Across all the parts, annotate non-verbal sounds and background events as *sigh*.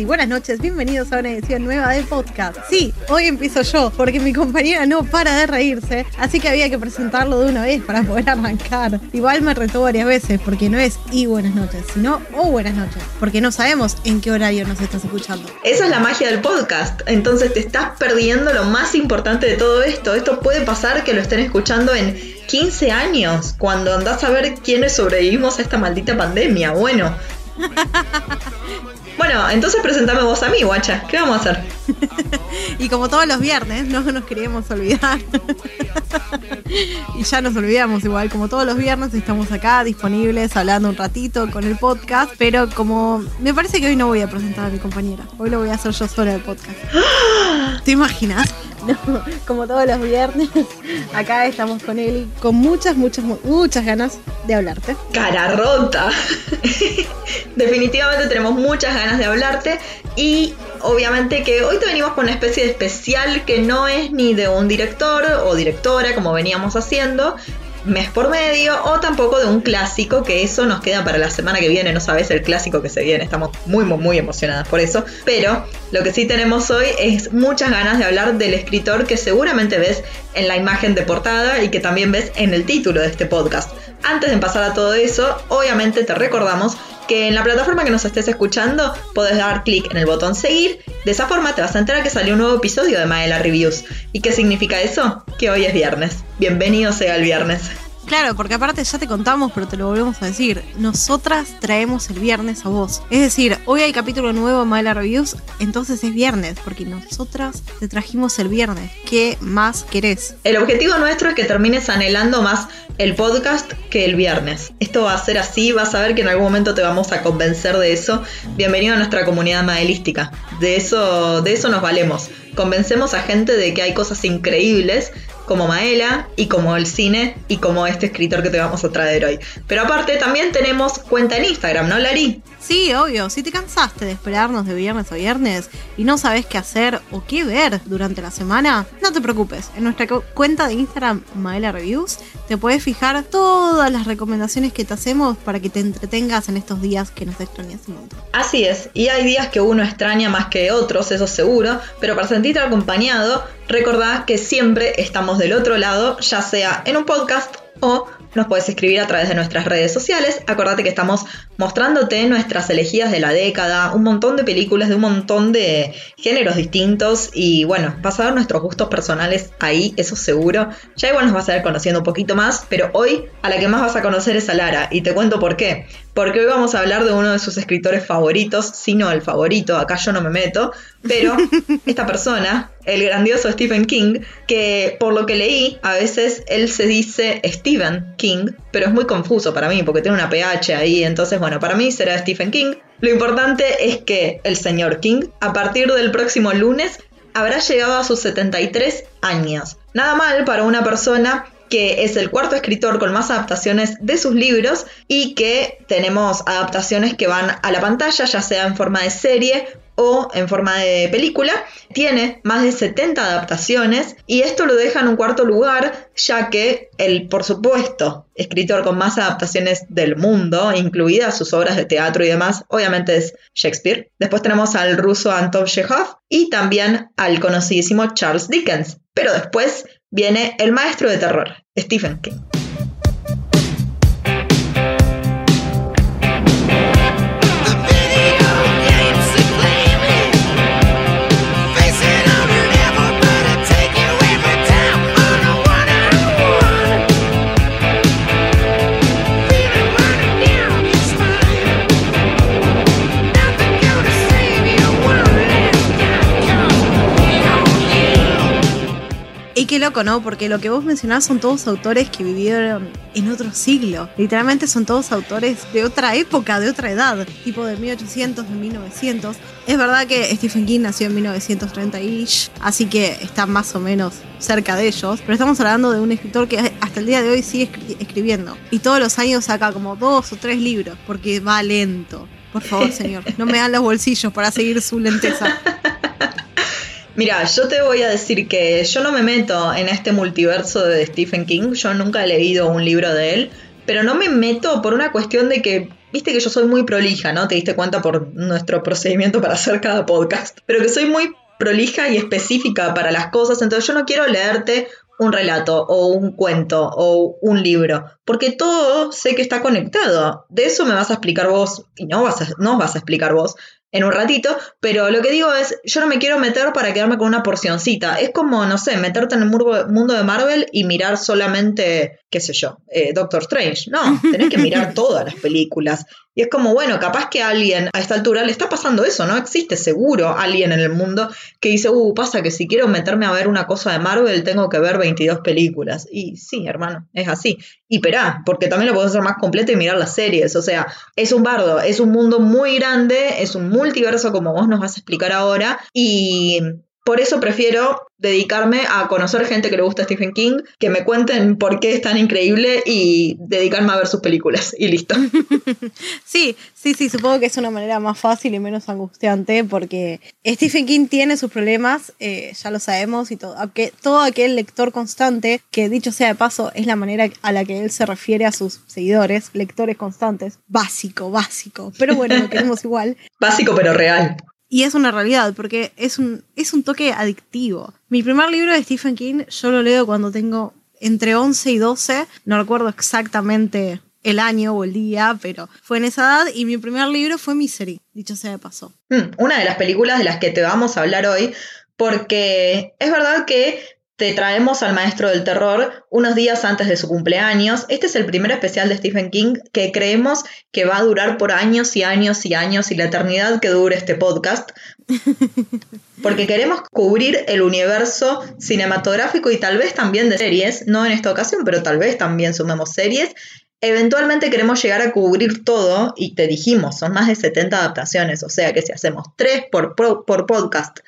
y buenas noches. Bienvenidos a una edición nueva de podcast. Sí, hoy empiezo yo, porque mi compañera no para de reírse, así que había que presentarlo de una vez para poder arrancar. Igual me retó varias veces, porque no es y buenas noches, sino o buenas noches, porque no sabemos en qué horario nos estás escuchando. Esa es la magia del podcast, entonces te estás perdiendo lo más importante de todo esto. Esto puede pasar que lo estén escuchando en 15 años, cuando andás a ver quiénes sobrevivimos a esta maldita pandemia. Bueno. *laughs* Bueno, entonces presentame vos a mí, guacha. ¿Qué vamos a hacer? *laughs* y como todos los viernes, no nos queríamos olvidar. y ya nos olvidamos igual, como todos los viernes estamos acá disponibles hablando un ratito con el podcast, pero como me parece que hoy no voy a presentar a mi compañera, hoy lo voy a hacer yo sola el podcast. *gasps* ¿Te imaginas? Como todos los viernes, acá estamos con él con muchas, muchas, muchas ganas de hablarte. Cara rota. Definitivamente tenemos muchas ganas de hablarte y obviamente que hoy te venimos con una especie de especial que no es ni de un director o directora como veníamos haciendo, mes por medio o tampoco de un clásico, que eso nos queda para la semana que viene, no sabes el clásico que se viene, estamos muy, muy, muy emocionadas por eso, pero lo que sí tenemos hoy es muchas ganas de hablar del escritor que seguramente ves en la imagen de portada y que también ves en el título de este podcast. Antes de pasar a todo eso, obviamente te recordamos que en la plataforma que nos estés escuchando podés dar clic en el botón seguir. De esa forma te vas a enterar que salió un nuevo episodio de Maela Reviews. ¿Y qué significa eso? Que hoy es viernes. Bienvenido sea el viernes. Claro, porque aparte ya te contamos, pero te lo volvemos a decir. Nosotras traemos el viernes a vos. Es decir, hoy hay capítulo nuevo Mala Reviews, entonces es viernes, porque nosotras te trajimos el viernes. ¿Qué más querés? El objetivo nuestro es que termines anhelando más el podcast que el viernes. Esto va a ser así, vas a ver que en algún momento te vamos a convencer de eso. Bienvenido a nuestra comunidad madelística. De eso, de eso nos valemos. Convencemos a gente de que hay cosas increíbles como Maela y como el cine y como este escritor que te vamos a traer hoy. Pero aparte también tenemos cuenta en Instagram, ¿no, Lari? Sí, obvio. Si te cansaste de esperarnos de viernes a viernes y no sabes qué hacer o qué ver durante la semana, no te preocupes. En nuestra cuenta de Instagram, Maela Reviews, te puedes fijar todas las recomendaciones que te hacemos para que te entretengas en estos días que nos extrañas un montón. Así es. Y hay días que uno extraña más que otros, eso seguro. Pero para sentirte acompañado, recordá que siempre estamos del otro lado, ya sea en un podcast o nos puedes escribir a través de nuestras redes sociales. Acordate que estamos mostrándote nuestras elegidas de la década, un montón de películas de un montón de géneros distintos y bueno, vas a ver nuestros gustos personales ahí, eso seguro. Ya igual nos vas a ver conociendo un poquito más, pero hoy a la que más vas a conocer es a Lara y te cuento por qué. Porque hoy vamos a hablar de uno de sus escritores favoritos, si no el favorito, acá yo no me meto, pero *laughs* esta persona, el grandioso Stephen King, que por lo que leí, a veces él se dice Stephen King, pero es muy confuso para mí porque tiene una PH ahí, entonces bueno, para mí será Stephen King. Lo importante es que el señor King, a partir del próximo lunes, habrá llegado a sus 73 años. Nada mal para una persona que es el cuarto escritor con más adaptaciones de sus libros y que tenemos adaptaciones que van a la pantalla, ya sea en forma de serie o en forma de película. Tiene más de 70 adaptaciones y esto lo deja en un cuarto lugar, ya que el, por supuesto, escritor con más adaptaciones del mundo, incluidas sus obras de teatro y demás, obviamente es Shakespeare. Después tenemos al ruso Anton Chekhov y también al conocidísimo Charles Dickens. Pero después viene el maestro de terror, Stephen King. Qué loco, ¿no? Porque lo que vos mencionás son todos autores que vivieron en otro siglo. Literalmente son todos autores de otra época, de otra edad, tipo de 1800, de 1900. Es verdad que Stephen King nació en 1930-ish, así que está más o menos cerca de ellos, pero estamos hablando de un escritor que hasta el día de hoy sigue escribiendo. Y todos los años saca como dos o tres libros, porque va lento. Por favor, señor, no me dan los bolsillos para seguir su lenteza. *laughs* Mira, yo te voy a decir que yo no me meto en este multiverso de Stephen King, yo nunca he leído un libro de él, pero no me meto por una cuestión de que viste que yo soy muy prolija, ¿no? Te diste cuenta por nuestro procedimiento para hacer cada podcast, pero que soy muy prolija y específica para las cosas, entonces yo no quiero leerte un relato o un cuento o un libro, porque todo sé que está conectado. De eso me vas a explicar vos y no vas a, no vas a explicar vos en un ratito, pero lo que digo es, yo no me quiero meter para quedarme con una porcioncita. Es como, no sé, meterte en el mundo de Marvel y mirar solamente, qué sé yo, eh, Doctor Strange. No, *laughs* tenés que mirar todas las películas. Y es como, bueno, capaz que a alguien a esta altura le está pasando eso, ¿no? Existe seguro alguien en el mundo que dice, uh, pasa que si quiero meterme a ver una cosa de Marvel tengo que ver 22 películas. Y sí, hermano, es así. Y perá, porque también lo puedo hacer más completo y mirar las series. O sea, es un bardo, es un mundo muy grande, es un multiverso como vos nos vas a explicar ahora. Y por eso prefiero dedicarme a conocer gente que le gusta Stephen King, que me cuenten por qué es tan increíble y dedicarme a ver sus películas y listo. *laughs* Sí, sí, sí, supongo que es una manera más fácil y menos angustiante porque Stephen King tiene sus problemas, eh, ya lo sabemos, y todo, aunque todo aquel lector constante, que dicho sea de paso, es la manera a la que él se refiere a sus seguidores, lectores constantes, básico, básico, pero bueno, lo queremos *laughs* igual. Básico pero real. Y es una realidad, porque es un, es un toque adictivo. Mi primer libro de Stephen King, yo lo leo cuando tengo entre 11 y 12, no recuerdo exactamente el año o el día, pero fue en esa edad y mi primer libro fue Misery, dicho sea de paso. Mm, una de las películas de las que te vamos a hablar hoy, porque es verdad que te traemos al maestro del terror unos días antes de su cumpleaños. Este es el primer especial de Stephen King que creemos que va a durar por años y años y años y la eternidad que dure este podcast. *laughs* Porque queremos cubrir el universo cinematográfico y tal vez también de series, no en esta ocasión, pero tal vez también sumemos series. Eventualmente queremos llegar a cubrir todo y te dijimos, son más de 70 adaptaciones, o sea que si hacemos tres por, por podcast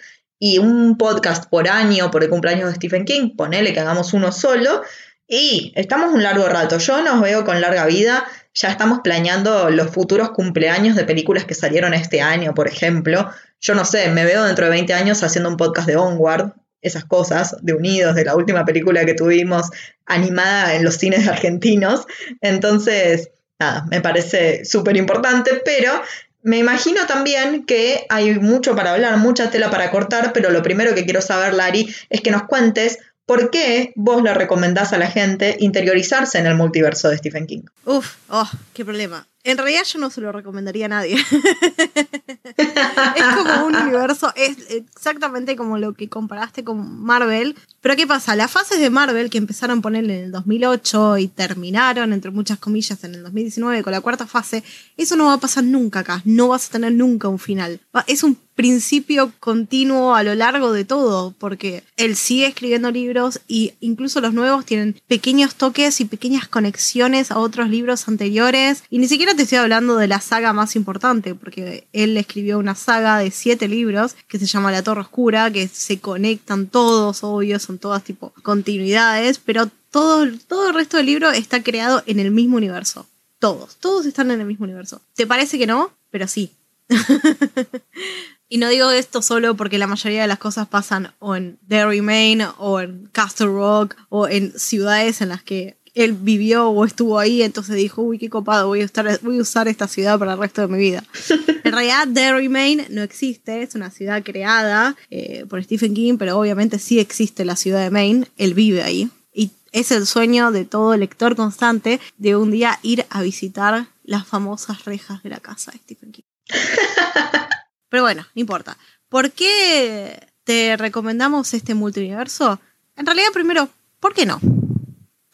y un podcast por año por el cumpleaños de Stephen King, ponele que hagamos uno solo. Y estamos un largo rato. Yo nos veo con larga vida. Ya estamos planeando los futuros cumpleaños de películas que salieron este año, por ejemplo. Yo no sé, me veo dentro de 20 años haciendo un podcast de Onward, esas cosas, de Unidos, de la última película que tuvimos animada en los cines *laughs* argentinos. Entonces, nada, me parece súper importante, pero me imagino también que hay mucho para hablar, mucha tela para cortar, pero lo primero que quiero saber, Lari, es que nos cuentes por qué vos le recomendás a la gente interiorizarse en el multiverso de Stephen King. Uf, oh, qué problema. En realidad yo no se lo recomendaría a nadie. *laughs* es como un universo, es exactamente como lo que comparaste con Marvel. Pero ¿qué pasa? Las fases de Marvel que empezaron a poner en el 2008 y terminaron, entre muchas comillas, en el 2019 con la cuarta fase, eso no va a pasar nunca acá. No vas a tener nunca un final. Es un principio continuo a lo largo de todo, porque él sigue escribiendo libros y incluso los nuevos tienen pequeños toques y pequeñas conexiones a otros libros anteriores. Y ni siquiera te estoy hablando de la saga más importante, porque él escribió una saga de siete libros que se llama La Torre Oscura, que se conectan todos, obvio, son todas tipo continuidades, pero todo, todo el resto del libro está creado en el mismo universo. Todos, todos están en el mismo universo. ¿Te parece que no? Pero sí. *laughs* Y no digo esto solo porque la mayoría de las cosas pasan o en Derry, Maine, o en Castle Rock, o en ciudades en las que él vivió o estuvo ahí, entonces dijo, uy, qué copado, voy a, estar, voy a usar esta ciudad para el resto de mi vida. *laughs* en realidad, Derry, Maine no existe, es una ciudad creada eh, por Stephen King, pero obviamente sí existe la ciudad de Maine, él vive ahí. Y es el sueño de todo lector constante de un día ir a visitar las famosas rejas de la casa de Stephen King. *laughs* Pero bueno, no importa. ¿Por qué te recomendamos este multiverso? En realidad, primero, ¿por qué no?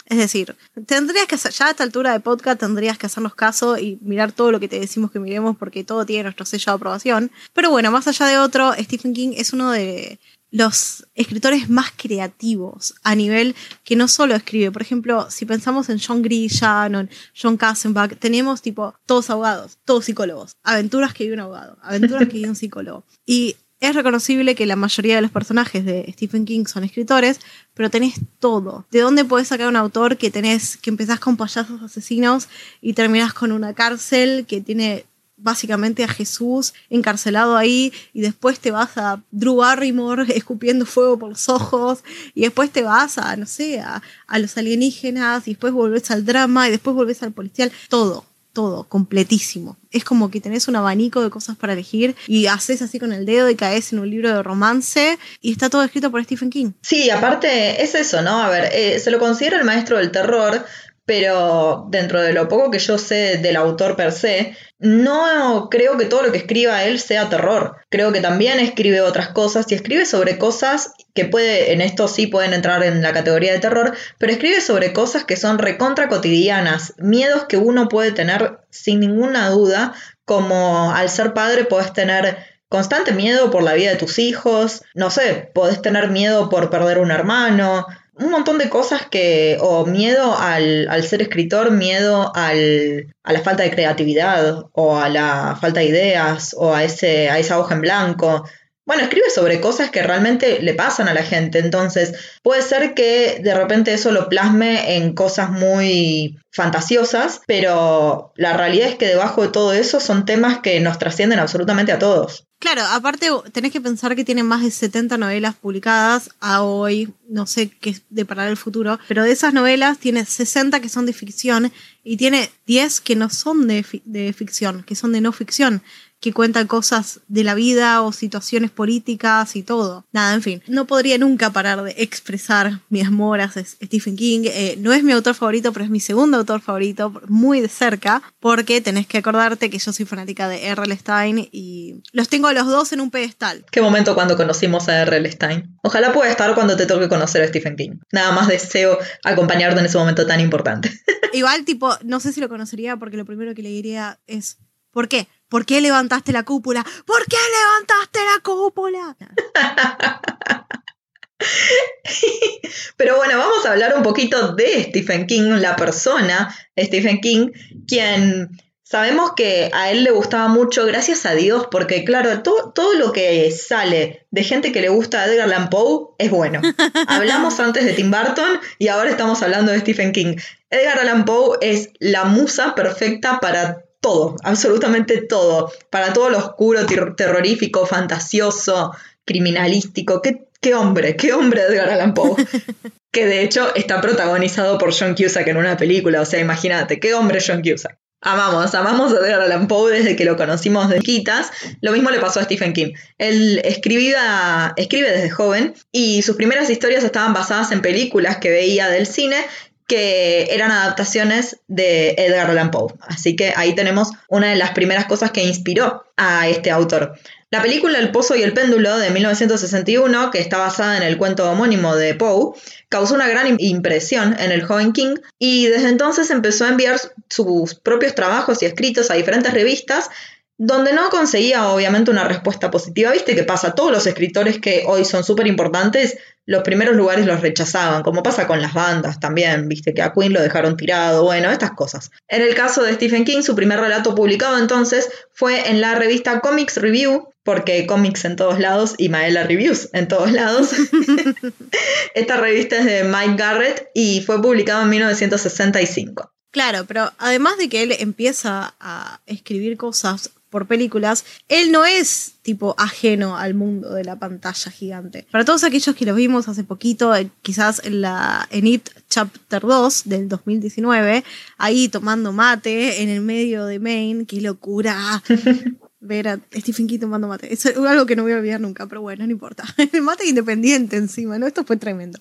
Es decir, tendrías que hacer, ya a esta altura de podcast tendrías que hacernos caso y mirar todo lo que te decimos que miremos porque todo tiene nuestro sello de aprobación. Pero bueno, más allá de otro, Stephen King es uno de los escritores más creativos a nivel que no solo escribe. Por ejemplo, si pensamos en John Grisham en John Kassenbach, tenemos tipo todos abogados, todos psicólogos, aventuras que vive un abogado, aventuras que vive un psicólogo. Y es reconocible que la mayoría de los personajes de Stephen King son escritores, pero tenés todo. ¿De dónde podés sacar un autor que tenés, que empezás con payasos asesinos y terminás con una cárcel que tiene básicamente a Jesús encarcelado ahí y después te vas a Drew Barrymore *laughs* escupiendo fuego por los ojos y después te vas a, no sé, a, los alienígenas y después volvés al drama y después volvés al policial, todo. todo, completísimo. Es como que tenés un abanico de cosas para elegir y haces así con el dedo y caes en un libro de romance y está todo escrito por Stephen King. Sí, aparte es eso, ¿no? A ver, eh, se lo considera el maestro del terror, pero dentro de lo poco que yo sé del autor per se, no creo que todo lo que escriba él sea terror. Creo que también escribe otras cosas y escribe sobre cosas que puede, en esto sí pueden entrar en la categoría de terror, pero escribe sobre cosas que son recontra cotidianas, miedos que uno puede tener sin ninguna duda, como al ser padre puedes tener constante miedo por la vida de tus hijos, no sé, podés tener miedo por perder un hermano, un montón de cosas que, o miedo al, ser escritor, miedo al, a la falta de creatividad, o a la falta de ideas, o a, ese, a esa hoja en blanco. Bueno, escribe sobre cosas que realmente le pasan a la gente, entonces puede ser que de repente eso lo plasme en cosas muy fantasiosas, pero la realidad es que debajo de todo eso son temas que nos trascienden absolutamente a todos. Claro, aparte tenés que pensar que tiene más de 70 novelas publicadas a hoy, no sé qué deparar el futuro, pero de esas novelas tiene 60 que son de ficción y tiene 10 que no son de, de ficción, que son de no ficción que cuentan cosas de la vida o situaciones políticas y todo. Nada, en fin, no podría nunca parar de expresar mi amor a Stephen King. Eh, no es mi autor favorito, pero es mi segundo autor favorito, muy de cerca, porque tenés que acordarte que yo soy fanática de R.L. Stein y los tengo a los dos en un pedestal. Qué momento cuando conocimos a R.L. Stein. Ojalá pueda estar cuando te toque conocer a Stephen King. Nada más deseo acompañarte en ese momento tan importante. *laughs* Igual, tipo, no sé si lo conocería porque lo primero que le diría es, ¿por qué? ¿Por qué levantaste la cúpula? ¿Por qué levantaste la cúpula? *laughs* Pero bueno, vamos a hablar un poquito de Stephen King, la persona Stephen King, quien sabemos que a él le gustaba mucho, gracias a Dios, porque claro, todo, lo que sale de gente que le gusta a Edgar Allan Poe es bueno. *laughs* Hablamos antes de Tim Burton y ahora estamos hablando de Stephen King. Edgar Allan Poe es la musa perfecta para todo, absolutamente todo, para todo lo oscuro, terrorífico, fantasioso, criminalístico. ¿Qué, qué hombre, qué hombre Edgar Allan Poe. *laughs* que de hecho está protagonizado por John Cusack en una película, o sea, imagínate, qué hombre John Cusack. Amamos, amamos a Edgar Allan Poe desde que lo conocimos de quitas. Lo mismo le pasó a Stephen King. Él escribía, escribe desde joven y sus primeras historias estaban basadas en películas que veía del cine que eran adaptaciones de Edgar Allan Poe. Así que ahí tenemos una de las primeras cosas que inspiró a este autor. La película El Pozo y el Péndulo de 1961, que está basada en el cuento homónimo de Poe, causó una gran impresión en el joven King y desde entonces empezó a enviar sus propios trabajos y escritos a diferentes revistas donde no conseguía obviamente una respuesta positiva. ¿Viste qué pasa? Todos los escritores que hoy son súper importantes, los primeros lugares los rechazaban, como pasa con las bandas también, viste que a Queen lo dejaron tirado, bueno, estas cosas. En el caso de Stephen King, su primer relato publicado entonces fue en la revista Comics Review, porque cómics en todos lados y Maela Reviews en todos lados. *laughs* Esta revista es de Mike Garrett y fue publicado en 1965. Claro, pero además de que él empieza a escribir cosas por películas, él no es tipo ajeno al mundo de la pantalla gigante. Para todos aquellos que lo vimos hace poquito, eh, quizás en la en It Chapter 2 del 2019, ahí tomando mate en el medio de Maine, qué locura. *laughs* Ver a Stephen King tomando mate. Es algo que no voy a olvidar nunca, pero bueno, no importa. *laughs* El mate independiente encima, ¿no? Esto fue tremendo.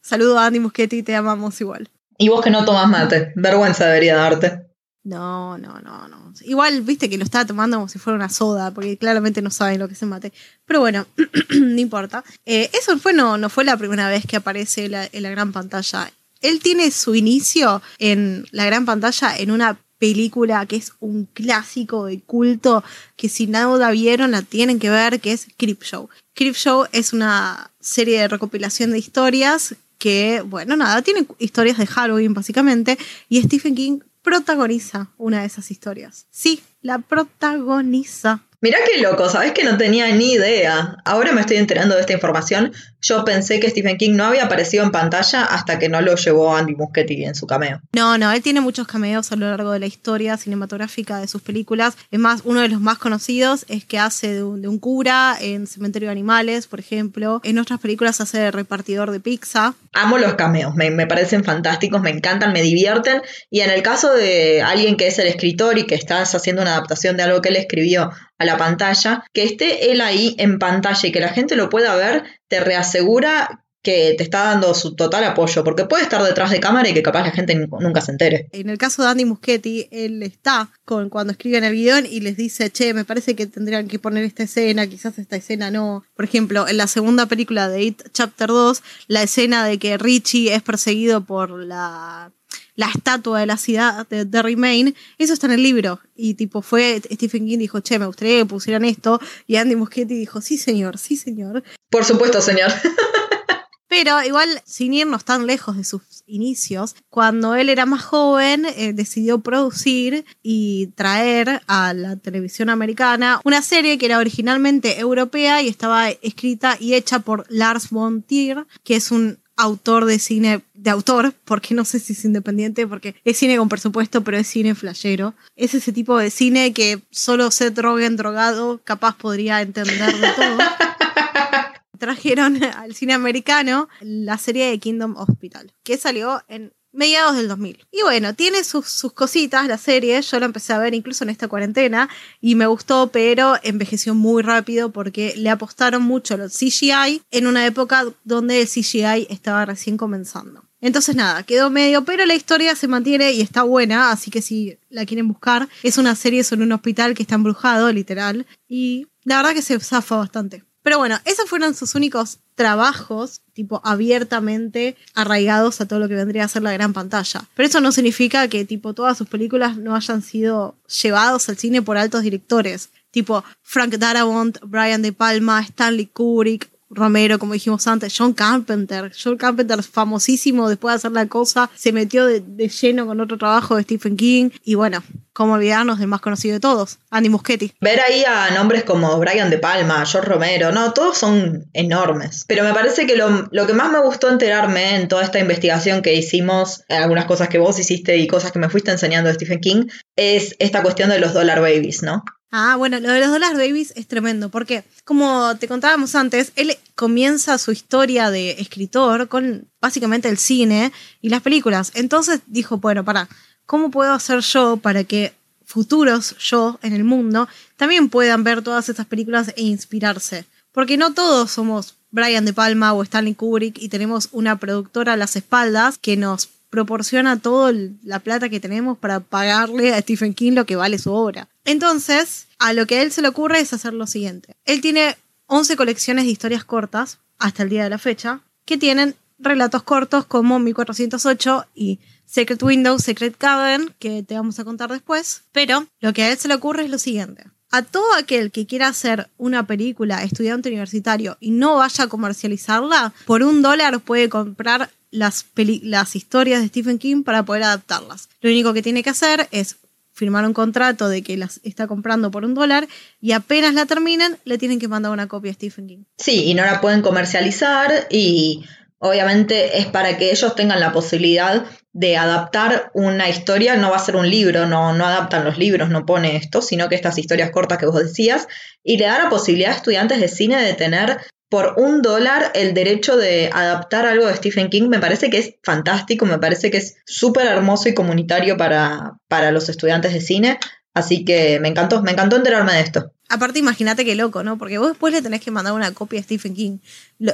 Saludo a Andy Muschietti, te amamos igual. Y vos que no tomas mate, vergüenza debería darte. No, no, no, no. Igual, viste que lo estaba tomando como si fuera una soda, porque claramente no saben lo que se mate. Pero bueno, *clears throat* no importa. Eh, eso fue, no, no fue la primera vez que aparece en la gran pantalla. Él tiene su inicio en la gran pantalla en una película que es un clásico de culto que si nada vieron la tienen que ver, que es Show. Creep Show es una serie de recopilación de historias que, bueno, nada, tiene historias de Halloween básicamente, y Stephen King protagoniza una de esas historias. Sí, la protagoniza. Mirá qué loco, sabes que no tenía ni idea. Ahora me estoy enterando de esta información. Yo pensé que Stephen King no había aparecido en pantalla hasta que no lo llevó Andy Muschietti en su cameo. No, no, él tiene muchos cameos a lo largo de la historia cinematográfica de sus películas. Es más, uno de los más conocidos es que hace de un, cura en Cementerio de Animales, por ejemplo. En otras películas hace de repartidor de pizza. Amo los cameos, me, me parecen fantásticos, me encantan, me divierten. Y en el caso de alguien que es el escritor y que estás haciendo una adaptación de algo que él escribió a la pantalla, que esté él ahí en pantalla y que la gente lo pueda ver, te reasegura que te está dando su total apoyo, porque puede estar detrás de cámara y que capaz la gente nunca se entere. En el caso de Andy Muschietti, él está con cuando escriben el guion y les dice, che, me parece que tendrían que poner esta escena, quizás esta escena no. Por ejemplo, en la segunda película de It Chapter 2, la escena de que Richie es perseguido por la la estatua de la ciudad de, Remain, eso está en el libro. Y tipo fue, Stephen King dijo, che, me gustaría que pusieran esto. Y Andy Muschietti dijo, sí señor, sí señor. Por supuesto, señor. *laughs* Pero igual, sin irnos tan lejos de sus inicios, cuando él era más joven, eh, decidió producir y traer a la televisión americana una serie que era originalmente europea y estaba escrita y hecha por Lars von Trier, que es un autor de cine, de autor, porque no sé si es independiente, porque es cine con presupuesto, pero es cine flashero. Es ese tipo de cine que solo Seth Rogen drogado capaz podría entender de todo. *laughs* Trajeron al cine americano la serie de Kingdom Hospital, que salió en mediados del 2000. Y bueno, tiene sus, sus, cositas la serie, yo la empecé a ver incluso en esta cuarentena y me gustó, pero envejeció muy rápido porque le apostaron mucho los CGI en una época donde el CGI estaba recién comenzando. Entonces nada, quedó medio, pero la historia se mantiene y está buena, así que si la quieren buscar, es una serie sobre un hospital que está embrujado, literal, y la verdad que se zafa bastante. Pero bueno, esos fueron sus únicos trabajos, tipo abiertamente arraigados a todo lo que vendría a ser la gran pantalla. Pero eso no significa que, tipo, todas sus películas no hayan sido llevados al cine por altos directores, tipo Frank Darabont, Brian De Palma, Stanley Kubrick, Romero, como dijimos antes, John Carpenter. John Carpenter, famosísimo después de hacer la cosa, se metió de, lleno con otro trabajo de Stephen King. Y bueno, cómo olvidarnos del más conocido de todos, Andy Muschietti. Ver ahí a nombres como Brian De Palma, George Romero, no, todos son enormes. Pero me parece que lo, lo que más me gustó enterarme en toda esta investigación que hicimos, algunas cosas que vos hiciste y cosas que me fuiste enseñando de Stephen King, es esta cuestión de los dollar babies, ¿no? Ah, bueno, lo de los Dollar Babies es tremendo, porque como te contábamos antes, él comienza su historia de escritor con básicamente el cine y las películas. Entonces dijo, bueno, para, ¿cómo puedo hacer yo para que futuros yo en el mundo también puedan ver todas estas películas e inspirarse? Porque no todos somos Brian De Palma o Stanley Kubrick y tenemos una productora a las espaldas que nos proporciona toda la plata que tenemos para pagarle a Stephen King lo que vale su obra. Entonces, a lo que a él se le ocurre es hacer lo siguiente. Él tiene 11 colecciones de historias cortas hasta el día de la fecha que tienen relatos cortos como 1408 y Secret Window, Secret Cabin, que te vamos a contar después. Pero lo que a él se le ocurre es lo siguiente. A todo aquel que quiera hacer una película estudiante universitario y no vaya a comercializarla, por un dólar puede comprar las, las historias de Stephen King para poder adaptarlas. Lo único que tiene que hacer es firmar un contrato de que las está comprando por un dólar y apenas la terminen le tienen que mandar una copia a Stephen King. Sí, y no la pueden comercializar y obviamente es para que ellos tengan la posibilidad de adaptar una historia, no va a ser un libro, no, no adaptan los libros, no pone esto, sino que estas historias cortas que vos decías, y le da la posibilidad a estudiantes de cine de tener por un dólar el derecho de adaptar algo de Stephen King me parece que es fantástico, me parece que es súper hermoso y comunitario para, para los estudiantes de cine. Así que me encantó, me encantó enterarme de esto. Aparte, imagínate qué loco, ¿no? Porque vos después le tenés que mandar una copia a Stephen King.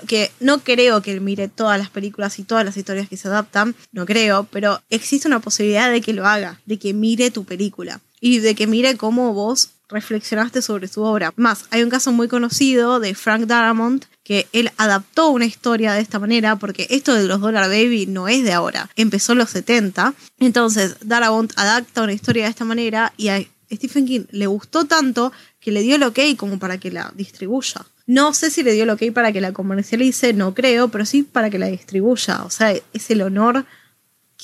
Que no creo que él mire todas las películas y todas las historias que se adaptan, no creo, pero existe una posibilidad de que lo haga, de que mire tu película y de que mire cómo vos reflexionaste sobre su obra. Más, hay un caso muy conocido de Frank Darabont que él adaptó una historia de esta manera, porque esto de los Dollar Baby no es de ahora, empezó en los 70. Entonces, Darabont adapta una historia de esta manera y a Stephen King le gustó tanto que le dio el ok como para que la distribuya. No sé si le dio el ok para que la comercialice, no creo, pero sí para que la distribuya. O sea, es el honor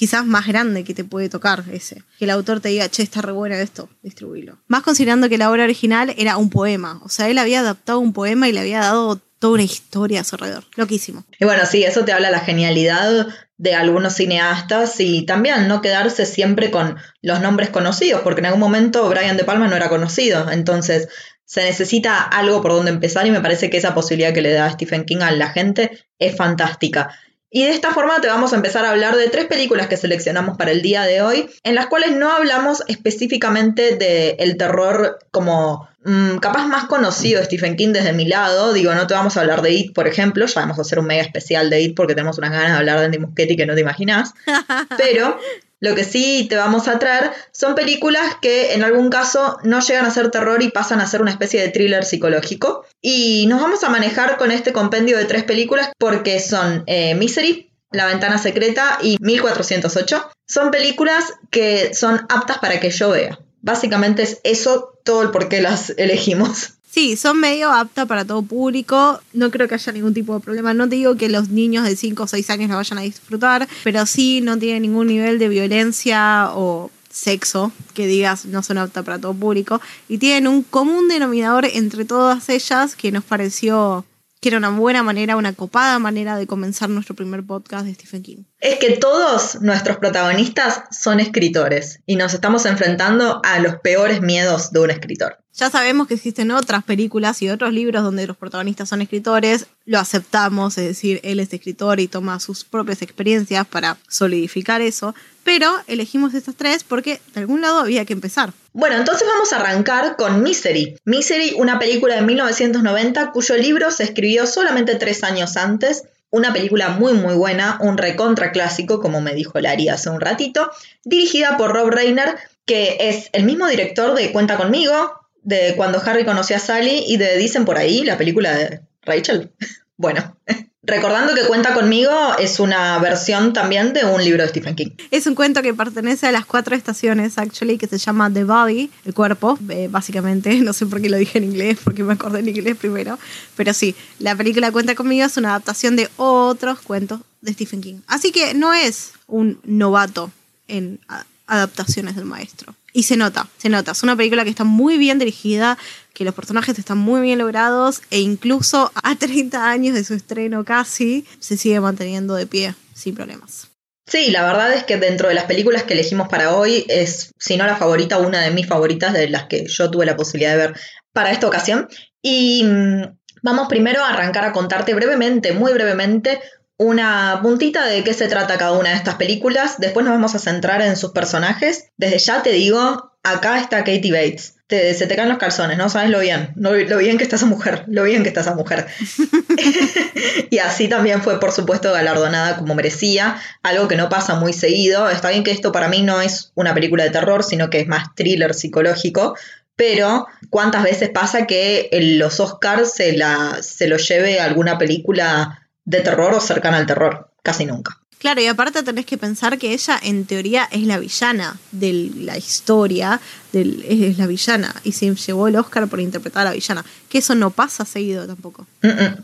quizás más grande que te puede tocar ese. Que el autor te diga, che, está re bueno esto, distribuirlo. Más considerando que la obra original era un poema. O sea, él había adaptado un poema y le había dado toda una historia a su alrededor. Loquísimo. Y bueno, sí, eso te habla la genialidad de algunos cineastas y también no quedarse siempre con los nombres conocidos, porque en algún momento Brian De Palma no era conocido, entonces se necesita algo por donde empezar y me parece que esa posibilidad que le da Stephen King a la gente es fantástica. Y de esta forma te vamos a empezar a hablar de tres películas que seleccionamos para el día de hoy, en las cuales no hablamos específicamente del terror como mm, capaz más conocido de Stephen King desde mi lado. Digo, no te vamos a hablar de It, por ejemplo, ya vamos a hacer un mega especial de It porque tenemos unas ganas de hablar de Andy Muschietti que no te imaginas. *laughs* Pero lo que sí te vamos a traer son películas que en algún caso no llegan a ser terror y pasan a ser una especie de thriller psicológico. Y nos vamos a manejar con este compendio de tres películas porque son eh, Misery, La ventana secreta y 1408. Son películas que son aptas para que yo vea. Básicamente es eso todo el por qué las elegimos. Sí, son medio aptas para todo público. No creo que haya ningún tipo de problema. No te digo que los niños de 5 o 6 años la vayan a disfrutar, pero sí no tiene ningún nivel de violencia o sexo que digas no son aptas para todo público. Y tienen un común denominador entre todas ellas que nos pareció que era una buena manera, una copada manera de comenzar nuestro primer podcast de Stephen King. Es que todos nuestros protagonistas son escritores y nos estamos enfrentando a los peores miedos de un escritor. Ya sabemos que existen otras películas y otros libros donde los protagonistas son escritores, lo aceptamos, es decir, él es escritor y toma sus propias experiencias para solidificar eso, pero elegimos estas tres porque de algún lado había que empezar. Bueno, entonces vamos a arrancar con Misery. Misery, una película de 1990 cuyo libro se escribió solamente tres años antes. Una película muy muy buena, un recontra clásico, como me dijo Lari hace un ratito, dirigida por Rob Reiner, que es el mismo director de Cuenta conmigo, de cuando Harry conoció a Sally y de Dicen por ahí, la película de Rachel. *laughs* bueno, *laughs* recordando que Cuenta conmigo es una versión también de un libro de Stephen King. Es un cuento que pertenece a las cuatro estaciones, actually, que se llama The Body, el cuerpo, eh, básicamente. *laughs* No sé por qué lo dije en inglés, porque me acordé en inglés primero. Pero sí, la película Cuenta conmigo es una adaptación de otros cuentos de Stephen King. Así que no es un novato en adaptaciones del maestro. Y se nota, se nota. Es una película que está muy bien dirigida, que los personajes están muy bien logrados e incluso a *laughs* 30 años de su estreno casi se sigue manteniendo de pie sin problemas. Sí, la verdad es que dentro de las películas que elegimos para hoy es, si no la favorita, una de mis favoritas de las que yo tuve la posibilidad de ver para esta ocasión. Y mm, vamos primero a arrancar a contarte brevemente, muy brevemente, una puntita de qué se trata cada una de estas películas. Después nos vamos a centrar en sus personajes. Desde ya te digo, acá está Katie Bates. se te caen los calzones, ¿no? Sabes lo bien, lo, bien que está esa mujer, lo bien que está esa mujer. *laughs* *laughs* y así también fue, por supuesto, galardonada como merecía, algo que no pasa muy seguido. Está bien que esto para mí no es una película de terror, sino que es más thriller psicológico, pero ¿cuántas veces pasa que los Oscars se, la, se lo lleve alguna película de terror o cercana al terror, casi nunca. Claro, y aparte tenés que pensar que ella en teoría es la villana de la historia, del, es la villana, y se llevó el Oscar por interpretar a la villana, que eso no pasa seguido tampoco.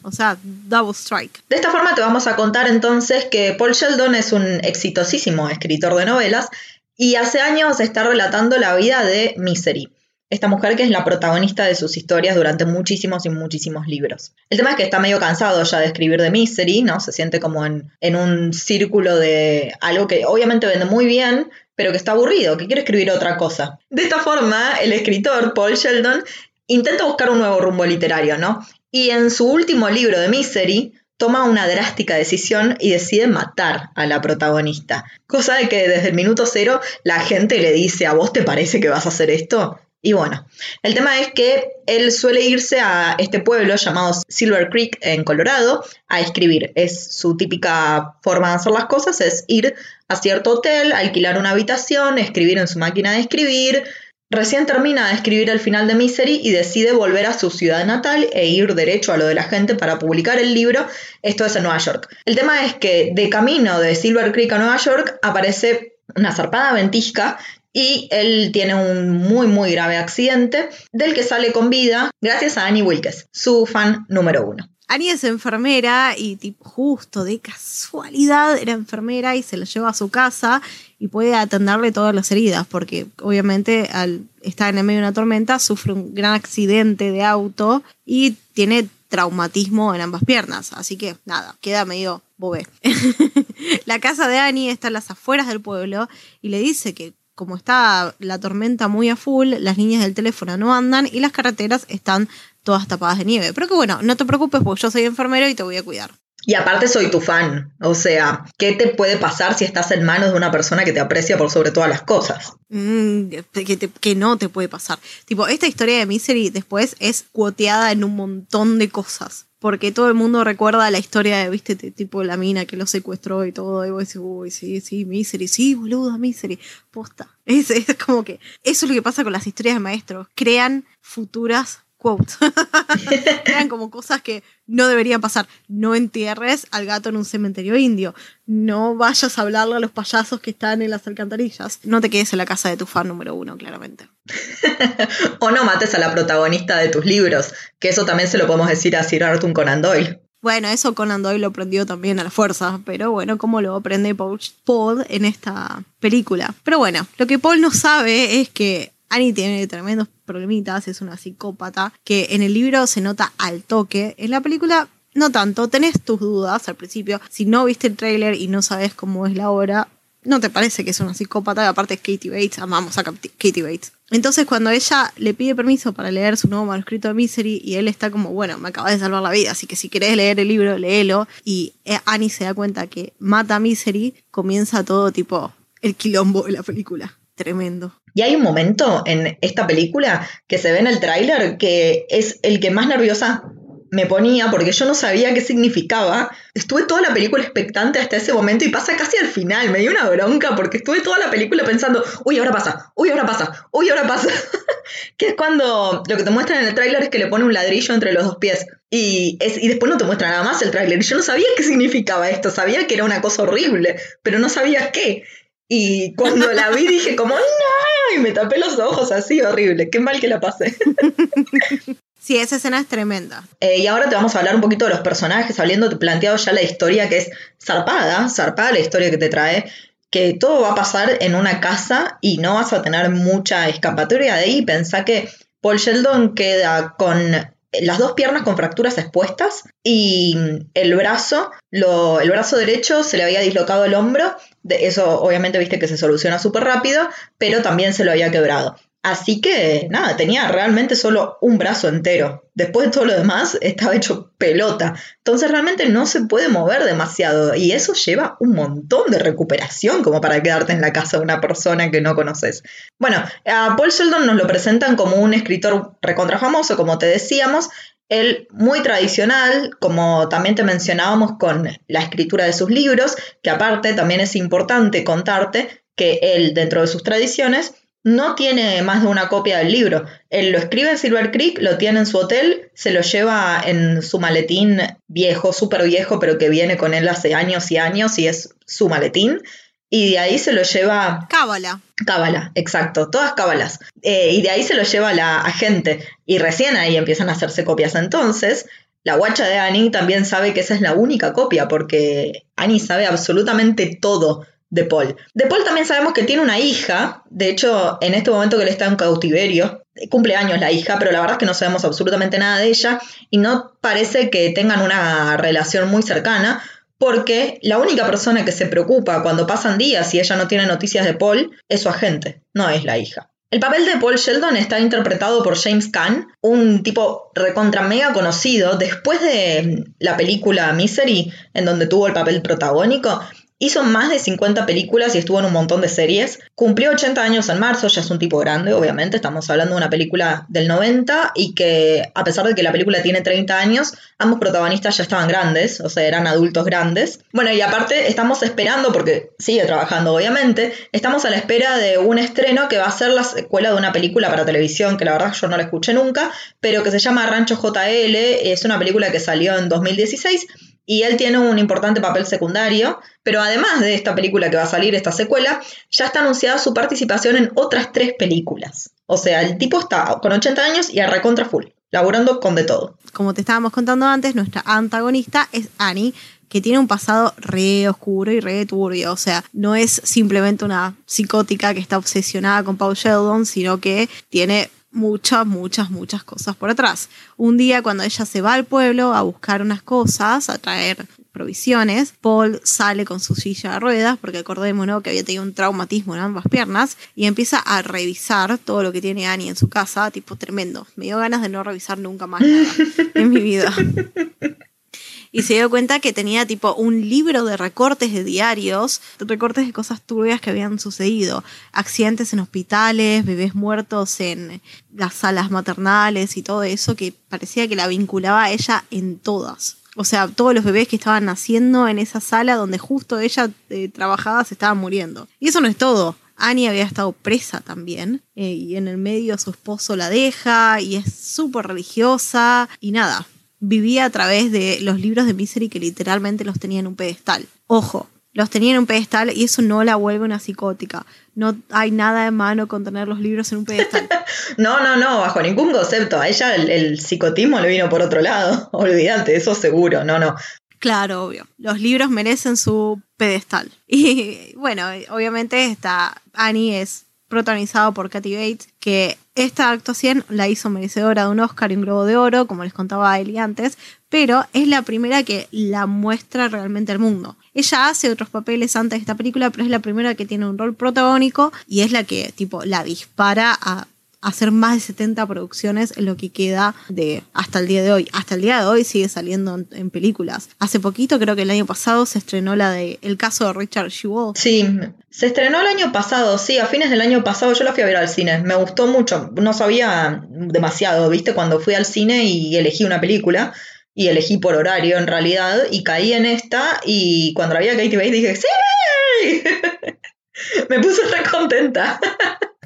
O sea, double strike. De esta forma te vamos a contar entonces que Paul Sheldon es un exitosísimo escritor de novelas y hace años está relatando la vida de Misery esta mujer que es la protagonista de sus historias durante muchísimos y muchísimos libros. El tema es que está medio cansado ya de escribir de Misery, ¿no? Se siente como en, en un círculo de algo que obviamente vende muy bien, pero que está aburrido, que quiere escribir otra cosa. De esta forma, el escritor Paul Sheldon intenta buscar un nuevo rumbo literario, ¿no? Y en su último libro de Misery, toma una drástica decisión y decide matar a la protagonista. Cosa de que desde el minuto cero la gente le dice, ¿a vos te parece que vas a hacer esto? Y bueno, el tema es que él suele irse a este pueblo llamado Silver Creek en Colorado a escribir. Es su típica forma de hacer las cosas, es ir a cierto hotel, alquilar una habitación, escribir en su máquina de escribir. Recién termina de escribir el final de Misery y decide volver a su ciudad natal e ir derecho a lo de la gente para publicar el libro. Esto es en Nueva York. El tema es que de camino de Silver Creek a Nueva York aparece una zarpada ventisca y él tiene un muy muy grave accidente del que sale con vida gracias a Annie Wilkes, su fan número uno. Annie es enfermera y tipo, justo de casualidad era enfermera y se la lleva a su casa y puede atenderle todas las heridas porque obviamente al estar en el medio de una tormenta sufre un gran accidente de auto y tiene traumatismo en ambas piernas. Así que nada, queda medio bobé. *laughs* la casa de Annie está en las afueras del pueblo y le dice que como está la tormenta muy a full, las líneas del teléfono no andan y las carreteras están todas tapadas de nieve. Pero que bueno, no te preocupes porque yo soy enfermero y te voy a cuidar. Y aparte soy tu fan. O sea, ¿qué te puede pasar si estás en manos de una persona que te aprecia por sobre todas las cosas? Mm, que, no te puede pasar. Tipo, esta historia de Misery después es cuoteada en un montón de cosas. Porque todo el mundo recuerda la historia de, viste, tipo la mina que lo secuestró y todo. Y vos decís, uy, sí, sí, Misery, sí, boluda, Misery. Posta. *laughs* Es, es como que eso es lo que pasa con las historias de maestros. Crean futuras quotes. *laughs* *laughs* Eran como cosas que no deberían pasar. No entierres al gato en un cementerio indio. No vayas a hablarle a los payasos que están en las alcantarillas. No te quedes en la casa de tu fan número uno, claramente. *laughs* o no mates a la protagonista de tus libros, que eso también se lo podemos decir a Sir Arthur Conan Doyle. Bueno, eso Conan Doyle lo aprendió también a la fuerza, pero bueno, ¿cómo lo aprende Paul en esta película? Pero bueno, lo que Paul no sabe es que Annie tiene tremendos problemitas, es una psicópata, que en el libro se nota al toque. En la película no tanto, tenés tus dudas al principio. Si no viste el tráiler y no sabes cómo es la obra, no te parece que es una psicópata, aparte es Katie Bates, amamos a Katie Bates. Entonces cuando ella le pide permiso para leer su nuevo manuscrito de Misery y él está como, bueno, me acabas de salvar la vida, así que si querés leer el libro, léelo. Y eh, Annie se da cuenta que mata a Misery, comienza todo tipo el quilombo de la película. Tremendo. Y hay un momento en esta película que se ve en el tráiler que es el que más nerviosa me ponía porque yo no sabía qué significaba. Estuve toda la película expectante hasta ese momento y pasa casi al final. Me dio una bronca porque estuve toda la película pensando, uy, ahora pasa, uy, ahora pasa, uy, ahora pasa. *laughs* que es cuando lo que te muestran en el tráiler es que le pone un ladrillo entre los dos pies. Y, es, y después no te muestra nada más el tráiler. Yo no sabía qué significaba esto. Sabía que era una cosa horrible, pero no sabía qué. Y cuando la vi dije como, no, y me tapé los ojos así, horrible, qué mal que la pasé. *laughs* Sí, esa escena es tremenda. Eh, y ahora te vamos a hablar un poquito de los personajes, habiendo planteado ya la historia que es zarpada, zarpada la historia que te trae, que todo va a pasar en una casa y no vas a tener mucha escapatoria de ahí. Pensá que Paul Sheldon queda con las dos piernas con fracturas expuestas y el brazo, lo, el brazo derecho se le había dislocado el hombro, de eso obviamente viste que se soluciona súper rápido, pero también se lo había quebrado. Así que nada, tenía realmente solo un brazo entero. Después de todo lo demás estaba hecho pelota. Entonces realmente no se puede mover demasiado y eso lleva un montón de recuperación como para quedarte en la casa de una persona que no conoces. Bueno, a Paul Sheldon nos lo presentan como un escritor recontra famoso, como te decíamos, él muy tradicional, como también te mencionábamos con la escritura de sus libros, que aparte también es importante contarte que él dentro de sus tradiciones no tiene más de una copia del libro. Él lo escribe en Silver Creek, lo tiene en su hotel, se lo lleva en su maletín viejo, súper viejo, pero que viene con él hace años y años y es su maletín. Y de ahí se lo lleva... Cábala. Cábala, exacto, todas cábalas. Eh, y de ahí se lo lleva la agente. Y recién ahí empiezan a hacerse copias. Entonces, la guacha de Annie también sabe que esa es la única copia, porque Annie sabe absolutamente todo de Paul. De Paul también sabemos que tiene una hija, de hecho en este momento que él está en cautiverio, cumple años la hija, pero la verdad es que no sabemos absolutamente nada de ella y no parece que tengan una relación muy cercana, porque la única persona que se preocupa cuando pasan días y ella no tiene noticias de Paul es su agente, no es la hija. El papel de Paul Sheldon está interpretado por James Caan, un tipo recontra mega conocido. Después de la película Misery, en donde tuvo el papel protagónico, Hizo más de 50 películas y estuvo en un montón de series. Cumplió 80 años en marzo, ya es un tipo grande, obviamente. Estamos hablando de una película del 90 y que, a pesar de que la película tiene 30 años, ambos protagonistas ya estaban grandes, o sea, eran adultos grandes. Bueno, y aparte estamos esperando, porque sigue trabajando, obviamente, estamos a la espera de un estreno que va a ser la secuela de una película para televisión, que la verdad yo no la escuché nunca, pero que se llama Rancho JL. Es una película que salió en 2016 y él tiene un importante papel secundario, pero además de esta película que va a salir, esta secuela, ya está anunciada su participación en otras tres películas. O sea, el tipo está con 80 años y a recontra full, laburando con de todo. Como te estábamos contando antes, nuestra antagonista es Annie, que tiene un pasado re oscuro y re turbio. O sea, no es simplemente una psicótica que está obsesionada con Paul Sheldon, sino que tiene muchas, muchas, muchas cosas por atrás. Un día cuando ella se va al pueblo a buscar unas cosas, a traer provisiones, Paul sale con su silla de ruedas, porque acordémonos que había tenido un traumatismo en ambas piernas, y empieza a revisar todo lo que tiene Annie en su casa, tipo tremendo. Me dio ganas de no revisar nunca más en mi vida. *laughs* y se dio cuenta que tenía tipo un libro de recortes de diarios, recortes de cosas turbias que habían sucedido, accidentes en hospitales, bebés muertos en las salas maternales y todo eso que parecía que la vinculaba a ella en todas. O sea, todos los bebés que estaban naciendo en esa sala donde justo ella eh, trabajaba se estaban muriendo. Y eso no es todo. Annie había estado presa también eh, y en el medio su esposo la deja y es súper religiosa y nada, vivía a través de los libros de Misery que literalmente los tenía en un pedestal. Ojo, los tenía en un pedestal y eso no la vuelve una psicótica. No hay nada de mano con tener los libros en un pedestal. *laughs* no, no, no, bajo ningún concepto. A ella el, psicotismo le vino por otro lado. *laughs* Olvídate, eso seguro, no, no. Claro, obvio. Los libros merecen su pedestal. *laughs* Y bueno, obviamente está Annie es protagonizado por Kathy Bates, que esta actuación la hizo merecedora de un Oscar y un Globo de Oro, como les contaba Eli antes, pero es la primera que la muestra realmente al mundo. Ella hace otros papeles antes de esta película, pero es la primera que tiene un rol protagónico y es la que tipo la dispara a hacer más de 70 producciones en lo que queda de hasta el día de hoy. Hasta el día de hoy sigue saliendo en, películas. Hace poquito, creo que el año pasado, se estrenó la de El caso de Richard Jewell. Sí, se estrenó el año pasado, sí, a fines del año pasado yo la fui a ver al cine. Me gustó mucho, no sabía demasiado, viste, cuando fui al cine y elegí una película y elegí por horario en realidad y caí en esta y cuando la vi a Katie Bates dije ¡Sí! *laughs* *laughs* Me puse re contenta. *laughs*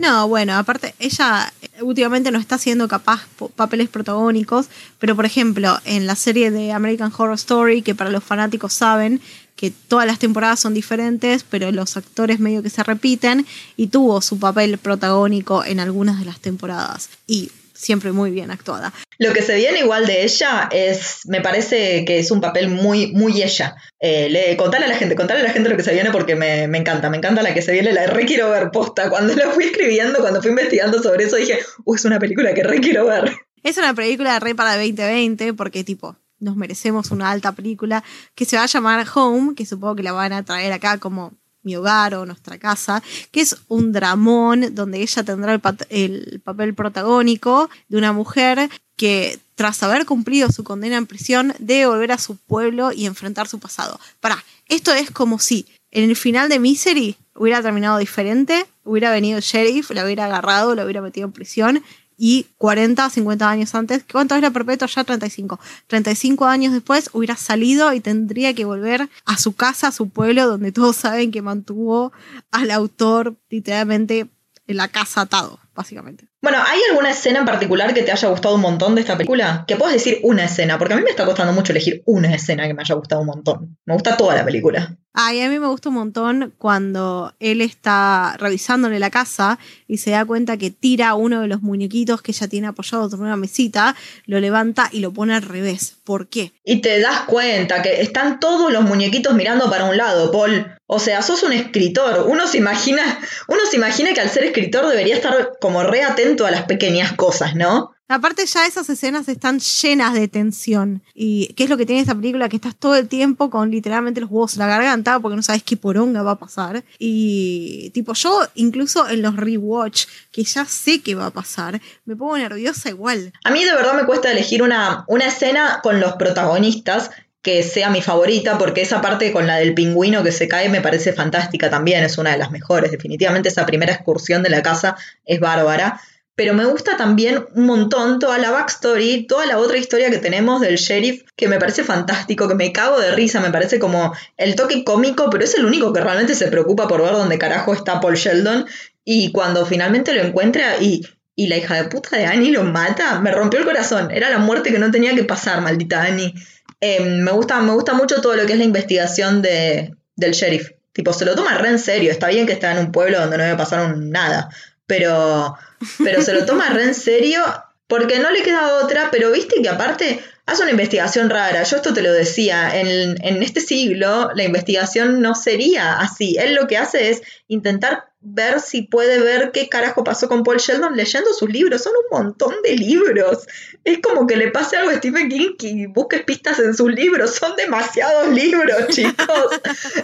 No, bueno, aparte, ella últimamente no está haciendo capaz papeles protagónicos, pero por ejemplo, en la serie de American Horror Story, que para los fanáticos saben que todas las temporadas son diferentes, pero los actores medio que se repiten, y tuvo su papel protagónico en algunas de las temporadas. Y siempre muy bien actuada. Lo que se viene igual de ella es, me parece que es un papel muy, muy ella. Eh, le, contale a la gente, contale a la gente lo que se viene porque me, encanta, me encanta la que se viene, la re quiero ver posta. Cuando la fui escribiendo, cuando fui investigando sobre eso, dije, uh, es una película que re quiero ver. Es una película re para 2020 porque tipo, nos merecemos una alta película que se va a llamar Home, que supongo que la van a traer acá como mi hogar o nuestra casa, que es un dramón donde ella tendrá el, papel protagónico de una mujer que tras haber cumplido su condena en prisión debe volver a su pueblo y enfrentar su pasado. Para, esto es como si en el final de Misery hubiera terminado diferente, hubiera venido el sheriff, la hubiera agarrado, la hubiera metido en prisión y 40, 50 años antes, ¿cuánto era perpetuo? Ya 35. 35 años después hubiera salido y tendría que volver a su casa, a su pueblo, donde todos saben que mantuvo al autor literalmente en la casa atado, básicamente. Bueno, ¿hay alguna escena en particular que te haya gustado un montón de esta película? Que puedas decir una escena, porque a mí me está costando mucho elegir una escena que me haya gustado un montón. Me gusta toda la película. Ay, a mí me gusta un montón cuando él está revisándole la casa y se da cuenta que tira uno de los muñequitos que ella tiene apoyado sobre una mesita, lo levanta y lo pone al revés. ¿Por qué? Y te das cuenta que están todos los muñequitos mirando para un lado, Paul. O sea, sos un escritor. Uno se imagina, uno se imagina que al ser escritor debería estar como re atento a las pequeñas cosas, ¿no? Aparte ya esas escenas están llenas de tensión. ¿Y qué es lo que tiene esta película? Que estás todo el tiempo con literalmente los huevos en la garganta porque no sabes qué poronga va a pasar. Y tipo yo incluso en los rewatch, que ya sé qué va a pasar, me pongo nerviosa igual. A mí de verdad me cuesta elegir una, una escena con los protagonistas que sea mi favorita, porque esa parte con la del pingüino que se cae me parece fantástica también, es una de las mejores. Definitivamente esa primera excursión de la casa es bárbara. Pero me gusta también un montón toda la backstory, toda la otra historia que tenemos del sheriff, que me parece fantástico, que me cago de risa, me parece como el toque cómico, pero es el único que realmente se preocupa por ver dónde carajo está Paul Sheldon. Y cuando finalmente lo encuentra y, y la hija de puta de Annie lo mata, me rompió el corazón. Era la muerte que no tenía que pasar, maldita Annie. Em, me, gusta, me gusta mucho todo lo que es la investigación de, del sheriff. Tipo, se lo toma re en serio. Está bien que está en un pueblo donde no debe pasar nada. Pero, pero se lo toma re en serio porque no le queda otra. Pero viste que aparte hace una investigación rara. Yo esto te lo decía. En, en este siglo la investigación no sería así. Él lo que hace es intentar ver si puede ver qué carajo pasó con Paul Sheldon leyendo sus libros. Son un montón de libros. Es como que le pase algo a Stephen King y busques pistas en sus libros. Son demasiados libros, *laughs* chicos.